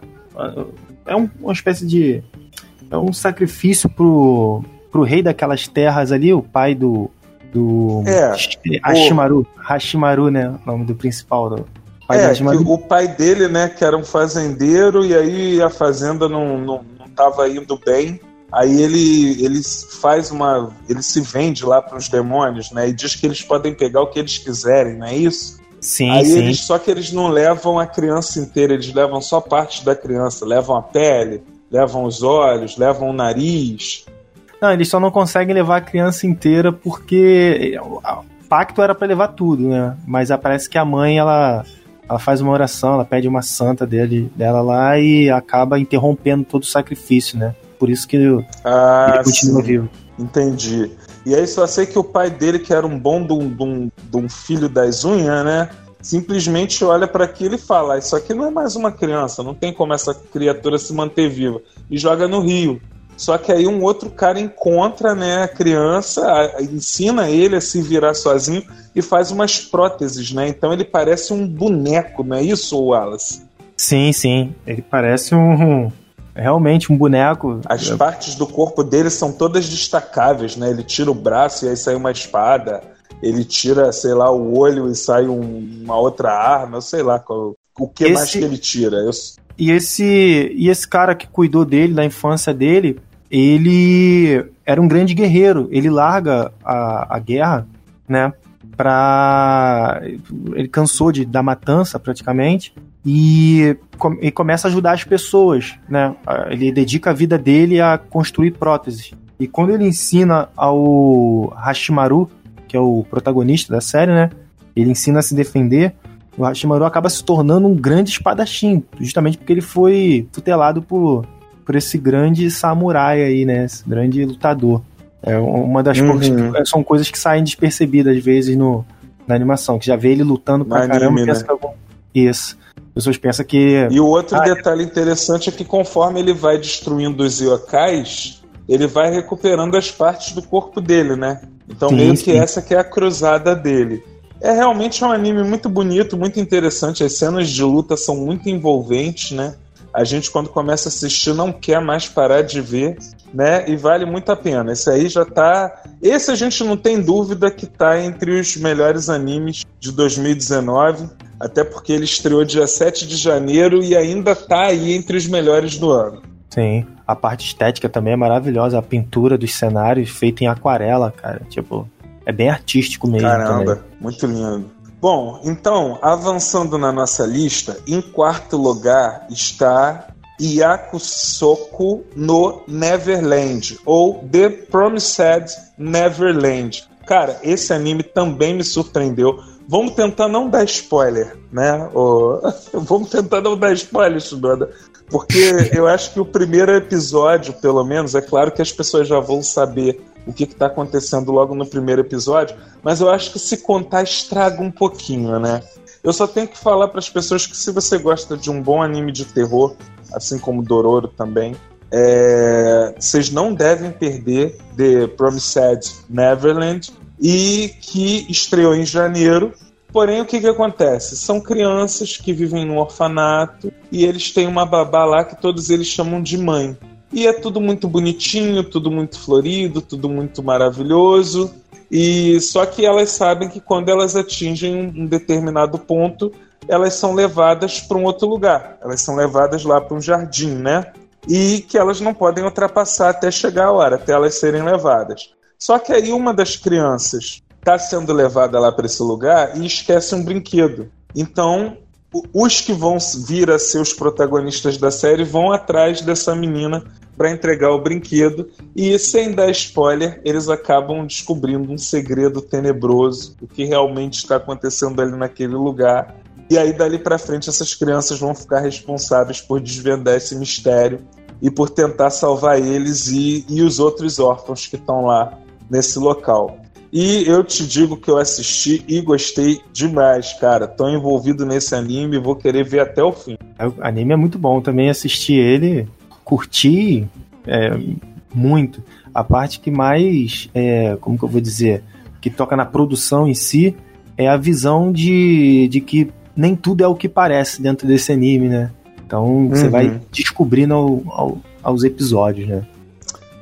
[SPEAKER 5] É um, uma espécie de. É um sacrifício pro, pro rei daquelas terras ali, o pai do, do
[SPEAKER 2] é,
[SPEAKER 5] Hashimaru, o... Hashimaru, né? O nome do principal do
[SPEAKER 2] pai é, o pai dele, né, que era um fazendeiro e aí a fazenda não, não, não tava indo bem. Aí ele, ele faz uma. Ele se vende lá para os demônios, né? E diz que eles podem pegar o que eles quiserem, não é isso?
[SPEAKER 5] Sim,
[SPEAKER 2] Aí
[SPEAKER 5] sim.
[SPEAKER 2] Eles, só que eles não levam a criança inteira, eles levam só parte da criança, levam a pele, levam os olhos, levam o nariz.
[SPEAKER 5] Não, eles só não conseguem levar a criança inteira porque o pacto era para levar tudo, né? Mas parece que a mãe, ela, ela faz uma oração, ela pede uma santa dele, dela lá e acaba interrompendo todo o sacrifício, né? Por isso que
[SPEAKER 2] ah,
[SPEAKER 5] ele continua
[SPEAKER 2] sim.
[SPEAKER 5] vivo.
[SPEAKER 2] Entendi. E aí só sei que o pai dele, que era um bom de um, de um, de um filho das unhas, né? Simplesmente olha para aquilo e fala: ah, Isso aqui não é mais uma criança, não tem como essa criatura se manter viva. E joga no rio. Só que aí um outro cara encontra né, a criança, ensina ele a se virar sozinho e faz umas próteses, né? Então ele parece um boneco, não é isso, Wallace?
[SPEAKER 5] Sim, sim. Ele parece um. Realmente um boneco.
[SPEAKER 2] As partes do corpo dele são todas destacáveis, né? Ele tira o braço e aí sai uma espada. Ele tira, sei lá, o olho e sai um, uma outra arma, eu sei lá qual, o que esse... mais que ele tira. Eu...
[SPEAKER 5] E esse, e esse cara que cuidou dele, da infância dele, ele era um grande guerreiro. Ele larga a, a guerra, né? Pra. Ele cansou de, da matança, praticamente. E, e começa a ajudar as pessoas, né? Ele dedica a vida dele a construir próteses. E quando ele ensina ao Hashimaru, que é o protagonista da série, né? Ele ensina a se defender. O Hashimaru acaba se tornando um grande espadachim, justamente porque ele foi tutelado por, por esse grande samurai aí, né? Esse grande lutador. É uma das uhum. poucas. São coisas que saem despercebidas às vezes no, na animação, que já vê ele lutando pra no caramba anime, né? que algum... Isso. As pessoas pensam que.
[SPEAKER 2] E o outro ah, detalhe interessante é que conforme ele vai destruindo os yokais, ele vai recuperando as partes do corpo dele, né? Então sim, meio que sim. essa que é a cruzada dele. É realmente um anime muito bonito, muito interessante. As cenas de luta são muito envolventes, né? A gente, quando começa a assistir, não quer mais parar de ver, né? E vale muito a pena. Esse aí já tá. Esse a gente não tem dúvida que tá entre os melhores animes de 2019. Até porque ele estreou dia 7 de janeiro e ainda tá aí entre os melhores do ano.
[SPEAKER 5] Sim. A parte estética também é maravilhosa. A pintura dos cenários feita em aquarela, cara. Tipo, é bem artístico mesmo.
[SPEAKER 2] Caramba, também. muito lindo. Bom, então, avançando na nossa lista, em quarto lugar está Yakusoku no Neverland, ou The Promised Neverland. Cara, esse anime também me surpreendeu. Vamos tentar não dar spoiler, né? [LAUGHS] Vamos tentar não dar spoiler, Shunoda. Porque eu acho que o primeiro episódio, pelo menos, é claro que as pessoas já vão saber o que está acontecendo logo no primeiro episódio, mas eu acho que se contar estraga um pouquinho, né? Eu só tenho que falar para as pessoas que se você gosta de um bom anime de terror, assim como Dororo também, é... vocês não devem perder The Promised Neverland e que estreou em janeiro Porém, o que, que acontece? São crianças que vivem num orfanato e eles têm uma babá lá que todos eles chamam de mãe. E é tudo muito bonitinho, tudo muito florido, tudo muito maravilhoso. E só que elas sabem que quando elas atingem um determinado ponto, elas são levadas para um outro lugar. Elas são levadas lá para um jardim, né? E que elas não podem ultrapassar até chegar a hora, até elas serem levadas. Só que aí uma das crianças está sendo levada lá para esse lugar e esquece um brinquedo. Então, os que vão vir a ser os protagonistas da série vão atrás dessa menina para entregar o brinquedo e sem dar spoiler, eles acabam descobrindo um segredo tenebroso, o que realmente está acontecendo ali naquele lugar. E aí dali para frente essas crianças vão ficar responsáveis por desvendar esse mistério e por tentar salvar eles e, e os outros órfãos que estão lá nesse local. E eu te digo que eu assisti e gostei demais, cara. Tô envolvido nesse anime e vou querer ver até o fim.
[SPEAKER 5] O anime é muito bom. Também assisti ele, curti é, muito. A parte que mais, é, como que eu vou dizer, que toca na produção em si, é a visão de, de que nem tudo é o que parece dentro desse anime, né? Então uhum. você vai descobrindo ao, ao, aos episódios, né?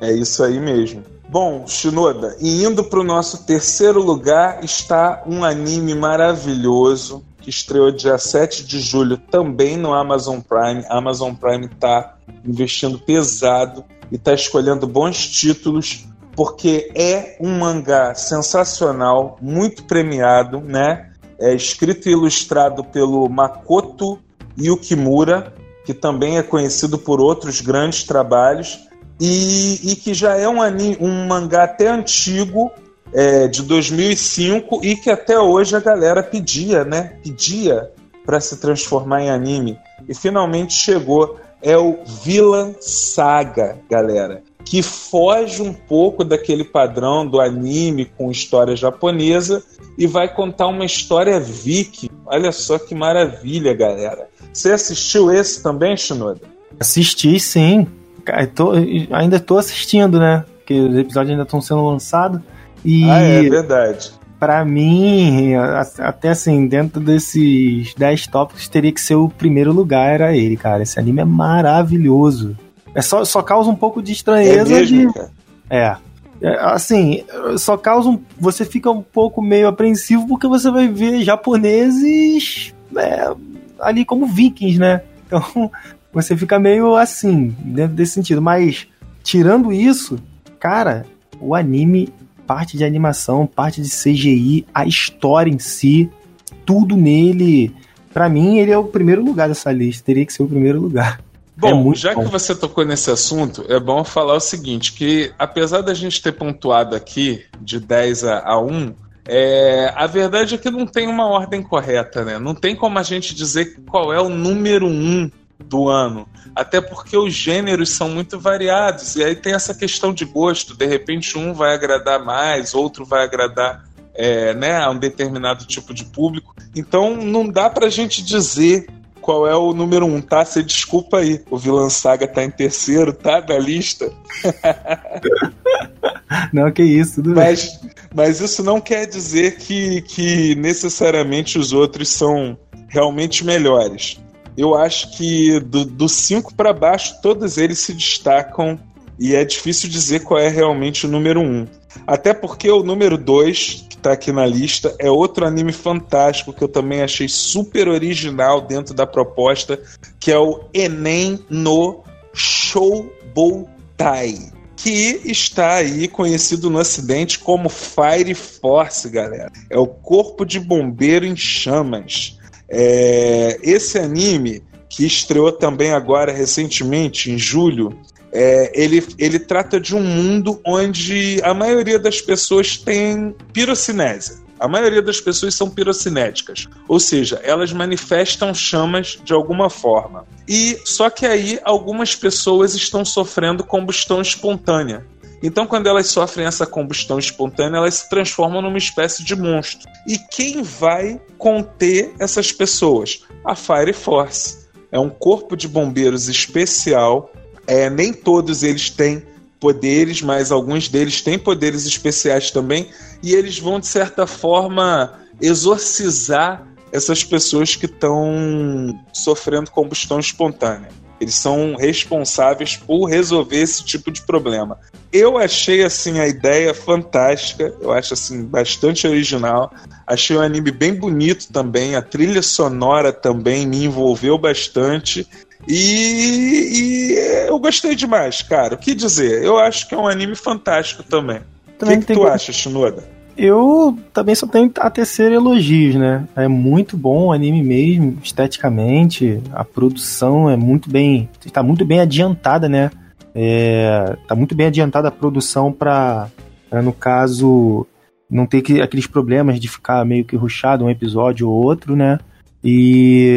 [SPEAKER 2] É isso aí mesmo. Bom, Shinoda, e indo para o nosso terceiro lugar está um anime maravilhoso que estreou dia 7 de julho também no Amazon Prime. A Amazon Prime está investindo pesado e está escolhendo bons títulos porque é um mangá sensacional, muito premiado, né? É escrito e ilustrado pelo Makoto Yukimura, que também é conhecido por outros grandes trabalhos e, e que já é um, anime, um mangá até antigo, é, de 2005, e que até hoje a galera pedia, né? Pedia para se transformar em anime. E finalmente chegou. É o Villain Saga, galera. Que foge um pouco daquele padrão do anime com história japonesa e vai contar uma história viking. Olha só que maravilha, galera. Você assistiu esse também, Shinoda?
[SPEAKER 5] Assisti, sim. Tô, ainda estou assistindo, né? Porque os episódios ainda estão sendo lançados. E
[SPEAKER 2] ah, é verdade.
[SPEAKER 5] Pra mim, até assim, dentro desses 10 tópicos, teria que ser o primeiro lugar, era ele, cara. Esse anime é maravilhoso. É só, só causa um pouco de estranheza. É, mesmo, de... é. é. Assim, só causa um. Você fica um pouco meio apreensivo porque você vai ver japoneses é, ali como vikings, né? Então, você fica meio assim, dentro desse sentido. Mas, tirando isso, cara, o anime, parte de animação, parte de CGI, a história em si, tudo nele. Pra mim, ele é o primeiro lugar dessa lista. Teria que ser o primeiro lugar.
[SPEAKER 2] Bom,
[SPEAKER 5] É
[SPEAKER 2] já
[SPEAKER 5] bom.
[SPEAKER 2] que você tocou nesse assunto, é bom falar o seguinte, que apesar da gente ter pontuado aqui de 10 a, a 1, é, a verdade é que não tem uma ordem correta, né? Não tem como a gente dizer qual é o número 1 do ano. Até porque os gêneros são muito variados. E aí tem essa questão de gosto. De repente, um vai agradar mais, outro vai agradar é, né, a um determinado tipo de público. Então não dá pra gente dizer qual é o número um, tá? Você desculpa aí. O Vilã Saga tá em terceiro, tá? Da lista. [LAUGHS]
[SPEAKER 5] Não, que isso, tudo bem.
[SPEAKER 2] Mas, mas isso não quer dizer que, que necessariamente os outros são realmente melhores. Eu acho que do 5 para baixo, todos eles se destacam e é difícil dizer qual é realmente o número 1. Um. Até porque o número 2, que tá aqui na lista, é outro anime fantástico que eu também achei super original dentro da proposta, que é o Enem no Shouboutai que está aí conhecido no Ocidente como Fire Force, galera. É o Corpo de Bombeiro em Chamas. É, esse anime, que estreou também agora recentemente, em julho, é, ele, ele trata de um mundo onde a maioria das pessoas tem pirocinésia. A maioria das pessoas são pirocinéticas, ou seja, elas manifestam chamas de alguma forma. E só que aí algumas pessoas estão sofrendo combustão espontânea. Então, quando elas sofrem essa combustão espontânea, elas se transformam numa espécie de monstro. E quem vai conter essas pessoas? A Fire Force. É um corpo de bombeiros especial. É, nem todos eles têm poderes, mas alguns deles têm poderes especiais também, e eles vão, de certa forma, exorcizar essas pessoas que estão sofrendo combustão espontânea. Eles são responsáveis por resolver esse tipo de problema. Eu achei assim a ideia fantástica, eu acho assim bastante original. Achei o anime bem bonito também, a trilha sonora também me envolveu bastante e, e, eu gostei demais, cara. O que dizer? Eu acho que é um anime fantástico também. O que, que tu acha, Shinoda?
[SPEAKER 5] Eu também só tenho a tecer elogios, né? É muito bom o anime mesmo, esteticamente. A produção é muito bem. Está muito bem adiantada, né? É, tá muito bem adiantada a produção para, no caso, não ter que, aqueles problemas de ficar meio que ruxado um episódio ou outro, né? E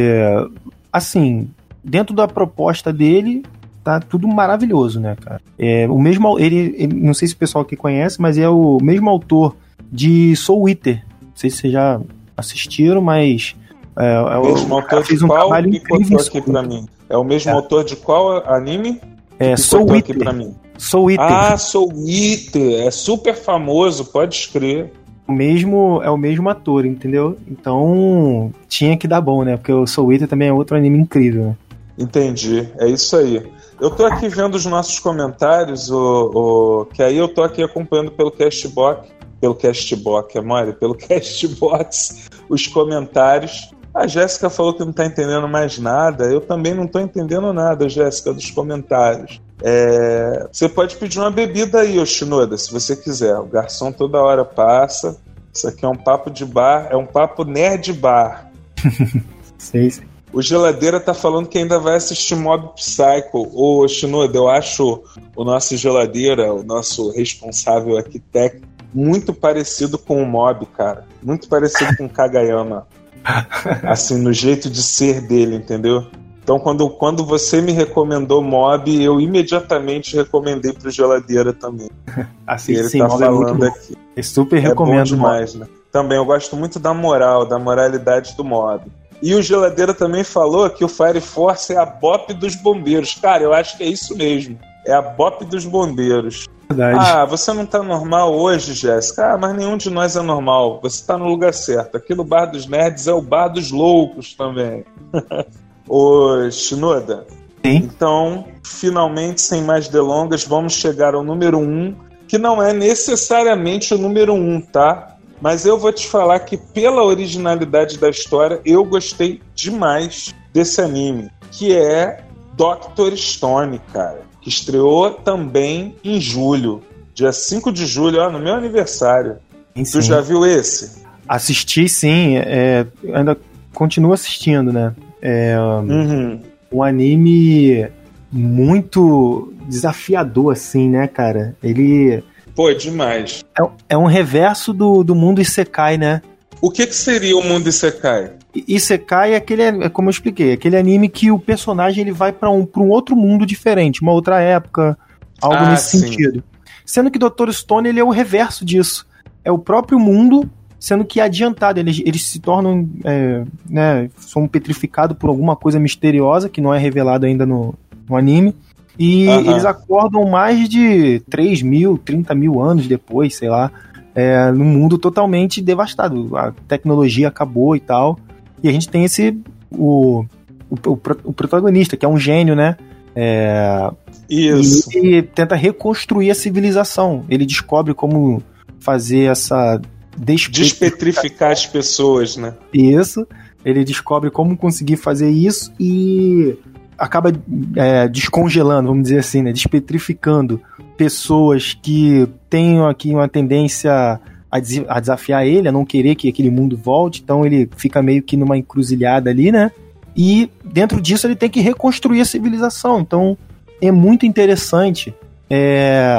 [SPEAKER 5] assim, dentro da proposta dele, tá tudo maravilhoso, né, cara? É, o mesmo, ele, ele, não sei se o pessoal aqui conhece, mas é o mesmo autor de Soul Eater. Não sei se vocês já assistiram, mas é, é
[SPEAKER 2] o mesmo autor fez um qual trabalho incrível aqui para mim. É o mesmo é. autor de qual anime?
[SPEAKER 5] É Soul Eater.
[SPEAKER 2] Pra mim.
[SPEAKER 5] Soul Eater.
[SPEAKER 2] Ah, Soul Eater, é super famoso, pode escrever.
[SPEAKER 5] O mesmo é o mesmo ator, entendeu? Então tinha que dar bom, né? Porque o Soul Eater também é outro anime incrível. Né?
[SPEAKER 2] Entendi, é isso aí. Eu tô aqui vendo os nossos comentários, o, o, que aí eu tô aqui acompanhando pelo Castbox, pelo Castbox, amore, pelo Castbox, os comentários. A Jéssica falou que não tá entendendo mais nada. Eu também não tô entendendo nada, Jéssica, dos comentários. É... Você pode pedir uma bebida aí, Oshinoda, se você quiser. O garçom toda hora passa. Isso aqui é um papo de bar, é um papo nerd bar. [LAUGHS]
[SPEAKER 5] sei, sei.
[SPEAKER 2] O Geladeira tá falando que ainda vai assistir Mob Psycho. Ô, Shinoda, eu acho o nosso Geladeira, o nosso responsável aqui técnico, muito parecido com o Mob, cara. Muito parecido com o Kagayama. [LAUGHS] assim, no jeito de ser dele, entendeu? Então, quando, quando você me recomendou Mob, eu imediatamente recomendei pro Geladeira também. [LAUGHS]
[SPEAKER 5] Assim,
[SPEAKER 2] ele
[SPEAKER 5] sim,
[SPEAKER 2] tá
[SPEAKER 5] Mob é
[SPEAKER 2] falando
[SPEAKER 5] bom.
[SPEAKER 2] aqui.
[SPEAKER 5] Eu super
[SPEAKER 2] É
[SPEAKER 5] recomendo.
[SPEAKER 2] demais, né? Também eu gosto muito da moral, da moralidade do Mob. E o Geladeira também falou que o Fire Force é a bop dos bombeiros. Cara, eu acho que é isso mesmo. É a bop dos bombeiros.
[SPEAKER 5] Verdade.
[SPEAKER 2] Ah, você não tá normal hoje, Jéssica? Ah, mas nenhum de nós é normal. Você tá no lugar certo. Aqui no Bar dos Nerds é o Bar dos Loucos também. [LAUGHS] Ô, Shinoda.
[SPEAKER 5] Sim.
[SPEAKER 2] Então, finalmente, sem mais delongas, vamos chegar ao número 1, um, que não é necessariamente o número 1, um, tá? Mas eu vou te falar que, pela originalidade da história, eu gostei demais desse anime, que é Doctor Stone, cara, estreou também em julho. Dia 5 de julho, ó, no meu aniversário.
[SPEAKER 5] Sim,
[SPEAKER 2] Tu já viu esse?
[SPEAKER 5] Assisti sim, é, ainda continuo assistindo, né? É
[SPEAKER 2] Uhum.
[SPEAKER 5] um anime muito desafiador, assim, né, cara? Ele
[SPEAKER 2] Pô, é demais.
[SPEAKER 5] é, é um reverso do, do mundo Isekai, né?
[SPEAKER 2] O que, que seria o mundo Isekai?
[SPEAKER 5] Isekai é aquele, é como eu expliquei, aquele anime que o personagem ele vai pra um, pra um outro mundo diferente, uma outra época, algo
[SPEAKER 2] Ah,
[SPEAKER 5] nesse
[SPEAKER 2] sim.
[SPEAKER 5] sentido. Sendo que Dr. Stone ele é o reverso disso. É o próprio mundo, sendo que é adiantado. Eles, eles se tornam, é, né, são petrificados por alguma coisa misteriosa que não é revelado ainda no, no anime. E
[SPEAKER 2] Aham.
[SPEAKER 5] eles acordam mais de 3 mil, 30 mil anos depois, sei lá, é, num mundo totalmente devastado. A tecnologia acabou e tal. E a gente tem esse. O, o, o o protagonista, que é um gênio, né? É,
[SPEAKER 2] Isso.
[SPEAKER 5] e ele tenta reconstruir a civilização. Ele descobre como fazer essa despe-
[SPEAKER 2] Despetrificar as pessoas, né?
[SPEAKER 5] isso. Ele descobre como conseguir fazer isso e acaba é, descongelando, vamos dizer assim, né? Despetrificando pessoas que tenham aqui uma tendência a, des- a desafiar ele, a não querer que aquele mundo volte. Então ele fica meio que numa encruzilhada ali, né? E dentro disso ele tem que reconstruir a civilização. Então é muito interessante é,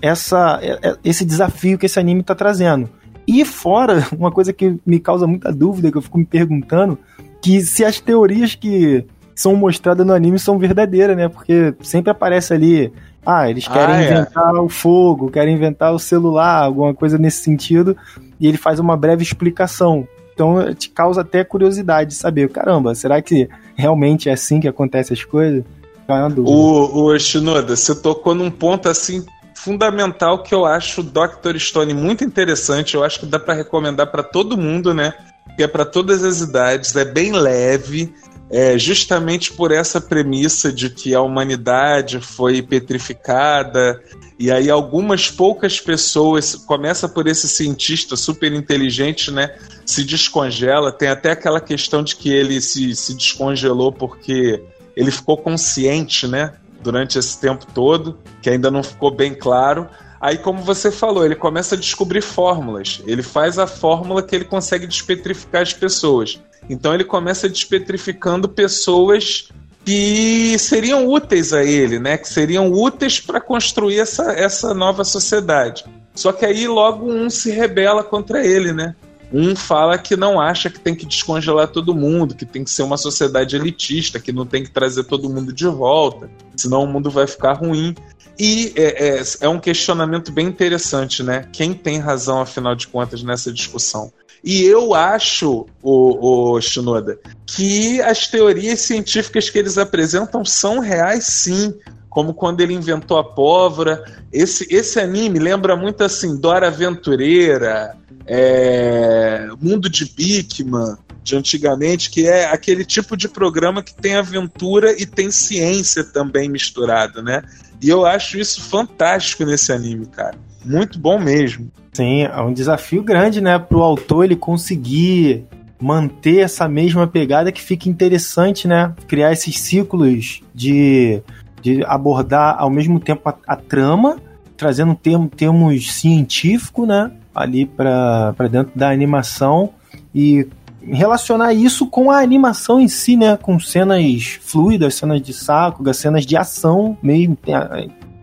[SPEAKER 5] essa, é- é- esse desafio que esse anime está trazendo. E fora, [LAUGHS] uma coisa que me causa muita dúvida, que eu fico me perguntando, que se as teorias que são mostradas no anime são verdadeiras, né? Porque sempre aparece ali, ah, eles querem
[SPEAKER 2] Ah, é.
[SPEAKER 5] inventar o fogo, querem inventar o celular, alguma coisa nesse sentido, e ele faz uma breve explicação. Então te causa até curiosidade de saber, caramba, será que realmente é assim que acontecem as coisas? É uma dúvida.
[SPEAKER 2] O, o Shinoda, você tocou num ponto assim fundamental que eu acho o Dr. Stone muito interessante. Eu acho que dá para recomendar para todo mundo, né? Que é para todas as idades, é bem leve, é justamente por essa premissa de que a humanidade foi petrificada e aí algumas poucas pessoas começa por esse cientista super inteligente, né? Se descongela. Tem até aquela questão de que ele se, se descongelou porque ele ficou consciente, né? Durante esse tempo todo, que ainda não ficou bem claro. Aí, como você falou, ele começa a descobrir fórmulas. Ele faz a fórmula que ele consegue despetrificar as pessoas. Então, ele começa despetrificando pessoas que seriam úteis a ele, né? Que seriam úteis para construir essa, essa nova sociedade. Só que aí logo um se rebela contra ele, né? Um fala que não acha que tem que descongelar todo mundo, que tem que ser uma sociedade elitista, que não tem que trazer todo mundo de volta, senão o mundo vai ficar ruim. E é, é, é um questionamento bem interessante, né? Quem tem razão, afinal de contas, nessa discussão? E eu acho, o, o Shinoda, que as teorias científicas que eles apresentam são reais sim. Como quando ele inventou a pólvora. Esse, esse anime lembra muito assim, Dora Aventureira, é, Mundo de Bigman, de antigamente, que é aquele tipo de programa que tem aventura e tem ciência também misturada, né? E eu acho isso fantástico nesse anime, cara. Muito bom mesmo.
[SPEAKER 5] Sim, é um desafio grande, né, pro autor ele conseguir manter essa mesma pegada que fica interessante, né? Criar esses ciclos de, de abordar ao mesmo tempo a, a trama, trazendo termo, termos científicos, né? Ali para dentro da animação e relacionar isso com a animação em si, né? Com cenas fluidas, cenas de saco, cenas de ação mesmo. Tem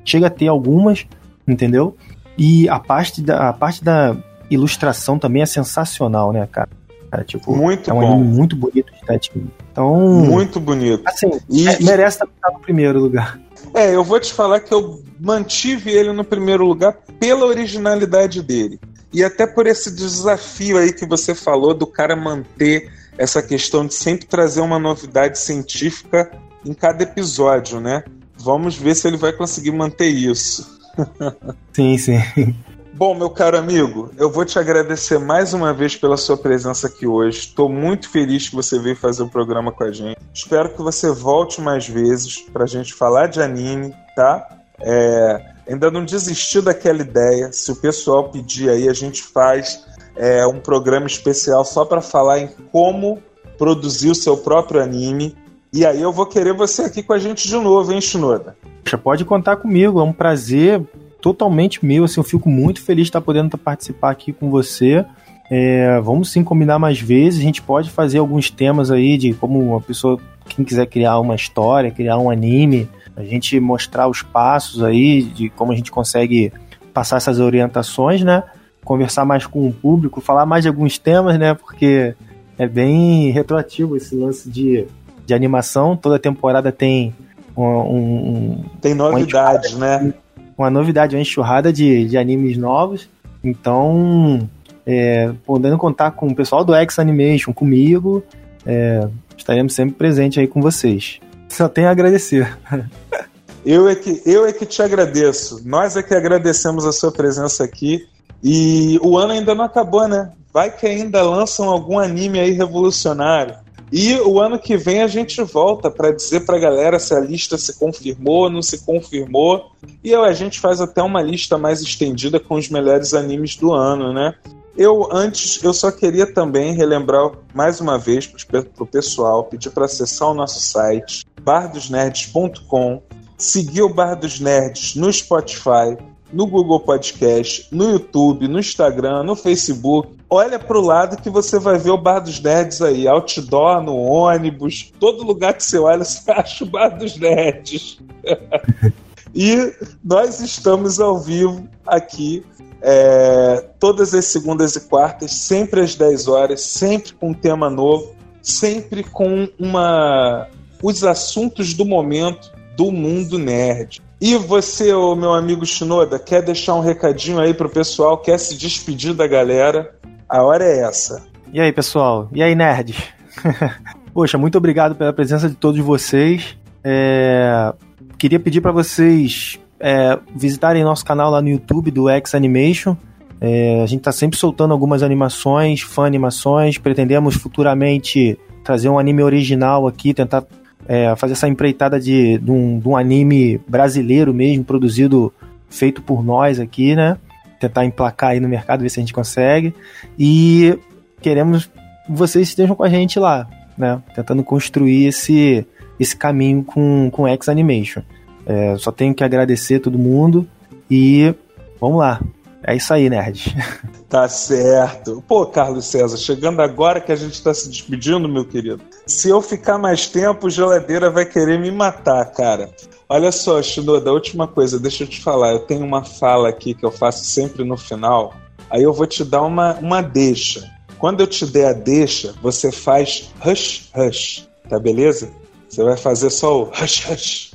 [SPEAKER 5] chega a ter algumas, entendeu? E a parte da, a parte da ilustração também é sensacional, né, cara? Cara, tipo,
[SPEAKER 2] Muito
[SPEAKER 5] é um
[SPEAKER 2] bom.
[SPEAKER 5] anime muito bonito estético. Então,
[SPEAKER 2] Muito bonito.
[SPEAKER 5] assim,
[SPEAKER 2] E-
[SPEAKER 5] é- merece estar no primeiro lugar.
[SPEAKER 2] É, eu vou te falar que eu mantive ele no primeiro lugar pela originalidade dele. E até por esse desafio aí que você falou do cara manter essa questão de sempre trazer uma novidade científica em cada episódio, né? Vamos ver se ele vai conseguir manter isso. [LAUGHS]
[SPEAKER 5] Sim, sim.
[SPEAKER 2] Bom, meu caro amigo, eu vou te agradecer mais uma vez pela sua presença aqui hoje. Estou muito feliz que você veio fazer o programa com a gente. Espero que você volte mais vezes para a gente falar de anime, tá? É, ainda não desistiu daquela ideia. Se o pessoal pedir aí, a gente faz é, um programa especial só para falar em como produzir o seu próprio anime. E aí eu vou querer você aqui com a gente de novo, hein, Shinoda?
[SPEAKER 5] Pode contar comigo, é um prazer totalmente meu, assim, eu fico muito feliz de estar podendo participar aqui com você. É, vamos sim combinar mais vezes. A gente pode fazer alguns temas aí de como uma pessoa, quem quiser criar uma história, criar um anime, a gente mostrar os passos aí de como a gente consegue passar essas orientações, né? Conversar mais com o público, falar mais de alguns temas, né? Porque é bem retroativo esse lance de, de animação. Toda temporada tem um. um
[SPEAKER 2] tem novidades, né?
[SPEAKER 5] Uma novidade, uma enxurrada de, de animes novos. Então, é, podendo contar com o pessoal do X Animation, comigo, é, estaremos sempre presentes aí com vocês. Só tenho a agradecer. [LAUGHS]
[SPEAKER 2] Eu é, que, eu é que te agradeço. Nós é que agradecemos a sua presença aqui. E o ano ainda não acabou, né? Vai que ainda lançam algum anime aí revolucionário. E o ano que vem a gente volta para dizer para a galera se a lista se confirmou, não se confirmou. E a gente faz até uma lista mais estendida com os melhores animes do ano, né? Eu antes, eu só queria também relembrar mais uma vez para o pessoal, pedir para acessar o nosso site bardosnerds.com, seguir o Bar dos Nerds no Spotify, no Google Podcast, no YouTube, no Instagram, no Facebook. Olha para o lado que você vai ver o Bar dos Nerds aí, outdoor, no ônibus, todo lugar que você olha, [LAUGHS] você acha o Bar dos Nerds. [LAUGHS] e nós estamos ao vivo aqui é, todas as segundas e quartas, sempre às 10 horas, sempre com um tema novo, sempre com uma os assuntos do momento do mundo nerd. E você, ô, meu amigo Shinoda, quer deixar um recadinho aí pro pessoal, quer se despedir da galera? A hora é essa.
[SPEAKER 5] E aí, pessoal? E aí, nerd? [LAUGHS] Poxa, muito obrigado pela presença de todos vocês. É... Queria pedir para vocês é, visitarem nosso canal lá no YouTube do X Animation. É, a gente está sempre soltando algumas animações, fã animações. Pretendemos futuramente trazer um anime original aqui, tentar é, fazer essa empreitada de, de, um, de um anime brasileiro mesmo, produzido, feito por nós aqui, né? Tentar emplacar aí no mercado, ver se a gente consegue. E queremos que vocês estejam com a gente lá, né? Tentando construir esse, esse caminho com, com X Animation. É, só tenho que agradecer todo mundo e vamos lá. É isso aí, nerd. [LAUGHS]
[SPEAKER 2] Tá certo. Pô, Carlos César, chegando agora que a gente está se despedindo, meu querido. Se eu ficar mais tempo, geladeira vai querer me matar, cara. Olha só, Shinoda, última coisa, deixa eu te falar. Eu tenho uma fala aqui que eu faço sempre no final. Aí eu vou te dar uma, uma deixa. Quando eu te der a deixa, você faz hush, hush. Tá beleza? Você vai fazer só o hush, hush.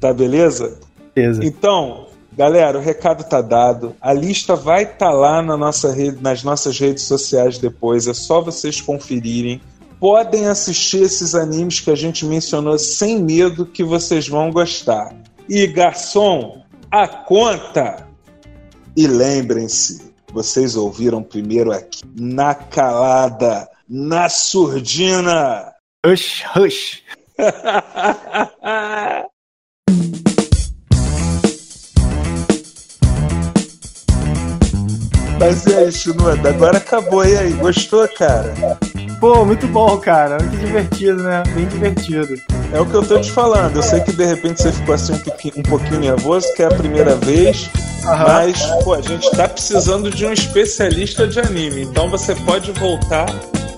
[SPEAKER 2] Tá beleza?
[SPEAKER 5] Beleza.
[SPEAKER 2] Então, galera, o recado tá dado. A lista vai estar tá lá na nossa rede, nas nossas redes sociais depois. É só vocês conferirem. Podem assistir esses animes que a gente mencionou sem medo que vocês vão gostar. E garçom, a conta! E lembrem-se, vocês ouviram primeiro aqui, na calada, na surdina.
[SPEAKER 5] Hush, hush. [LAUGHS]
[SPEAKER 2] Mas e aí, Shinoda? Agora acabou, e aí? Gostou, cara?
[SPEAKER 5] Pô, muito bom, cara. Muito divertido, né? Bem divertido.
[SPEAKER 2] É o que eu tô te falando. Eu sei que de repente você ficou assim um pouquinho, um pouquinho nervoso, que é a primeira vez. Mas, pô, a gente tá precisando de um especialista de anime. Então você pode voltar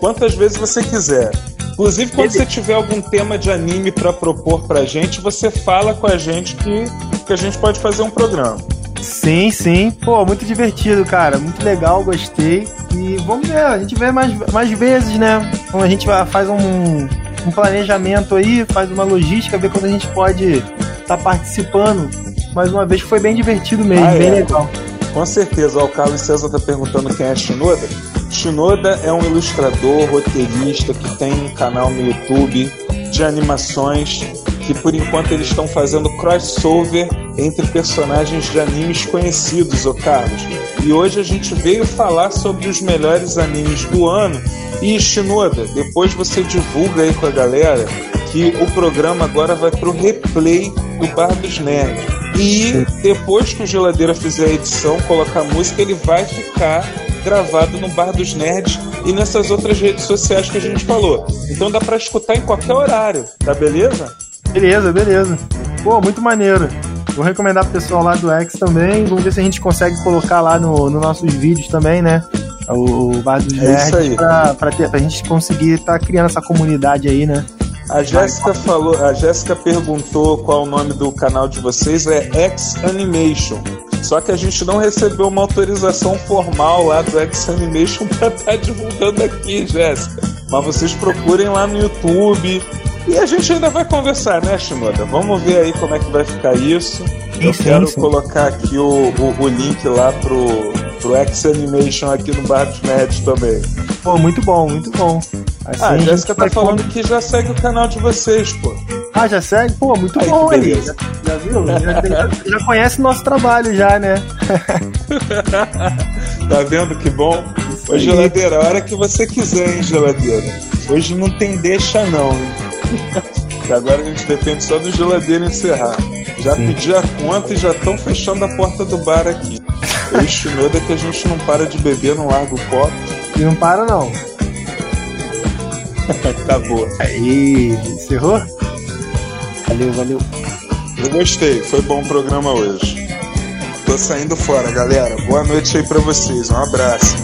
[SPEAKER 2] quantas vezes você quiser. Inclusive, quando você tiver algum tema de anime para propor pra gente, você fala com a gente que, que a gente pode fazer um programa.
[SPEAKER 5] Sim, sim. Pô, muito divertido, cara. Muito legal, gostei. E vamos ver, a gente vê mais, mais vezes, né? Então a gente faz um, um planejamento aí, faz uma logística, ver quando a gente pode estar tá participando. Mais uma vez foi bem divertido mesmo, ah, bem é. legal.
[SPEAKER 2] Com certeza. O Carlos César está perguntando quem é Shinoda. Shinoda é um ilustrador, roteirista que tem um canal no YouTube de animações que por enquanto eles estão fazendo crossover entre personagens de animes conhecidos, ô Carlos. E hoje a gente veio falar sobre os melhores animes do ano. E Shinoda, depois você divulga aí com a galera que o programa agora vai pro replay do Bar dos Nerds. E depois que o Geladeira fizer a edição, colocar música, ele vai ficar gravado no Bar dos Nerds e nessas outras redes sociais que a gente falou. Então dá para escutar em qualquer horário, tá beleza?
[SPEAKER 5] Beleza, beleza. Pô, muito maneiro. Vou recomendar pro pessoal lá do X também. Vamos ver se a gente consegue colocar lá no, no nossos vídeos também, né? O, o Bar dos
[SPEAKER 2] É isso aí.
[SPEAKER 5] Nerds pra, pra, ter, pra gente conseguir estar criando essa comunidade aí, né?
[SPEAKER 2] A Jéssica falou, a Jéssica perguntou qual o nome do canal de vocês, é X Animation. Só que a gente não recebeu uma autorização formal lá do X Animation [LAUGHS] pra estar divulgando aqui, Jéssica. Mas vocês procurem lá no YouTube. E a gente ainda vai conversar, né, Shinoda? Vamos ver aí como é que vai ficar isso. Eu
[SPEAKER 5] Sim,
[SPEAKER 2] quero
[SPEAKER 5] sim.
[SPEAKER 2] colocar aqui o, o, o link lá pro, pro X Animation aqui no Bar dos Nerds também.
[SPEAKER 5] Pô, muito bom, muito bom. Assim,
[SPEAKER 2] Ah, a Jéssica tá falando que já segue o canal de vocês, pô.
[SPEAKER 5] Ah, já segue? Pô, muito bom aí. Já, já viu? Já, [LAUGHS] já conhece o nosso trabalho já, né? [LAUGHS]
[SPEAKER 2] Tá vendo que bom? Ô, geladeira, a hora que você quiser, hein, geladeira. Hoje não tem deixa, não, hein? Agora a gente depende só do geladeiro encerrar. Já pedi a conta e já estão fechando a porta do bar aqui. Eu e Shinoda que a gente não para de beber, não larga o copo.
[SPEAKER 5] E não para não. [LAUGHS]
[SPEAKER 2] Acabou.
[SPEAKER 5] Aí, encerrou? Valeu, valeu.
[SPEAKER 2] Eu gostei, foi bom o programa hoje. Tô saindo fora, galera. Boa noite aí pra vocês. Um abraço.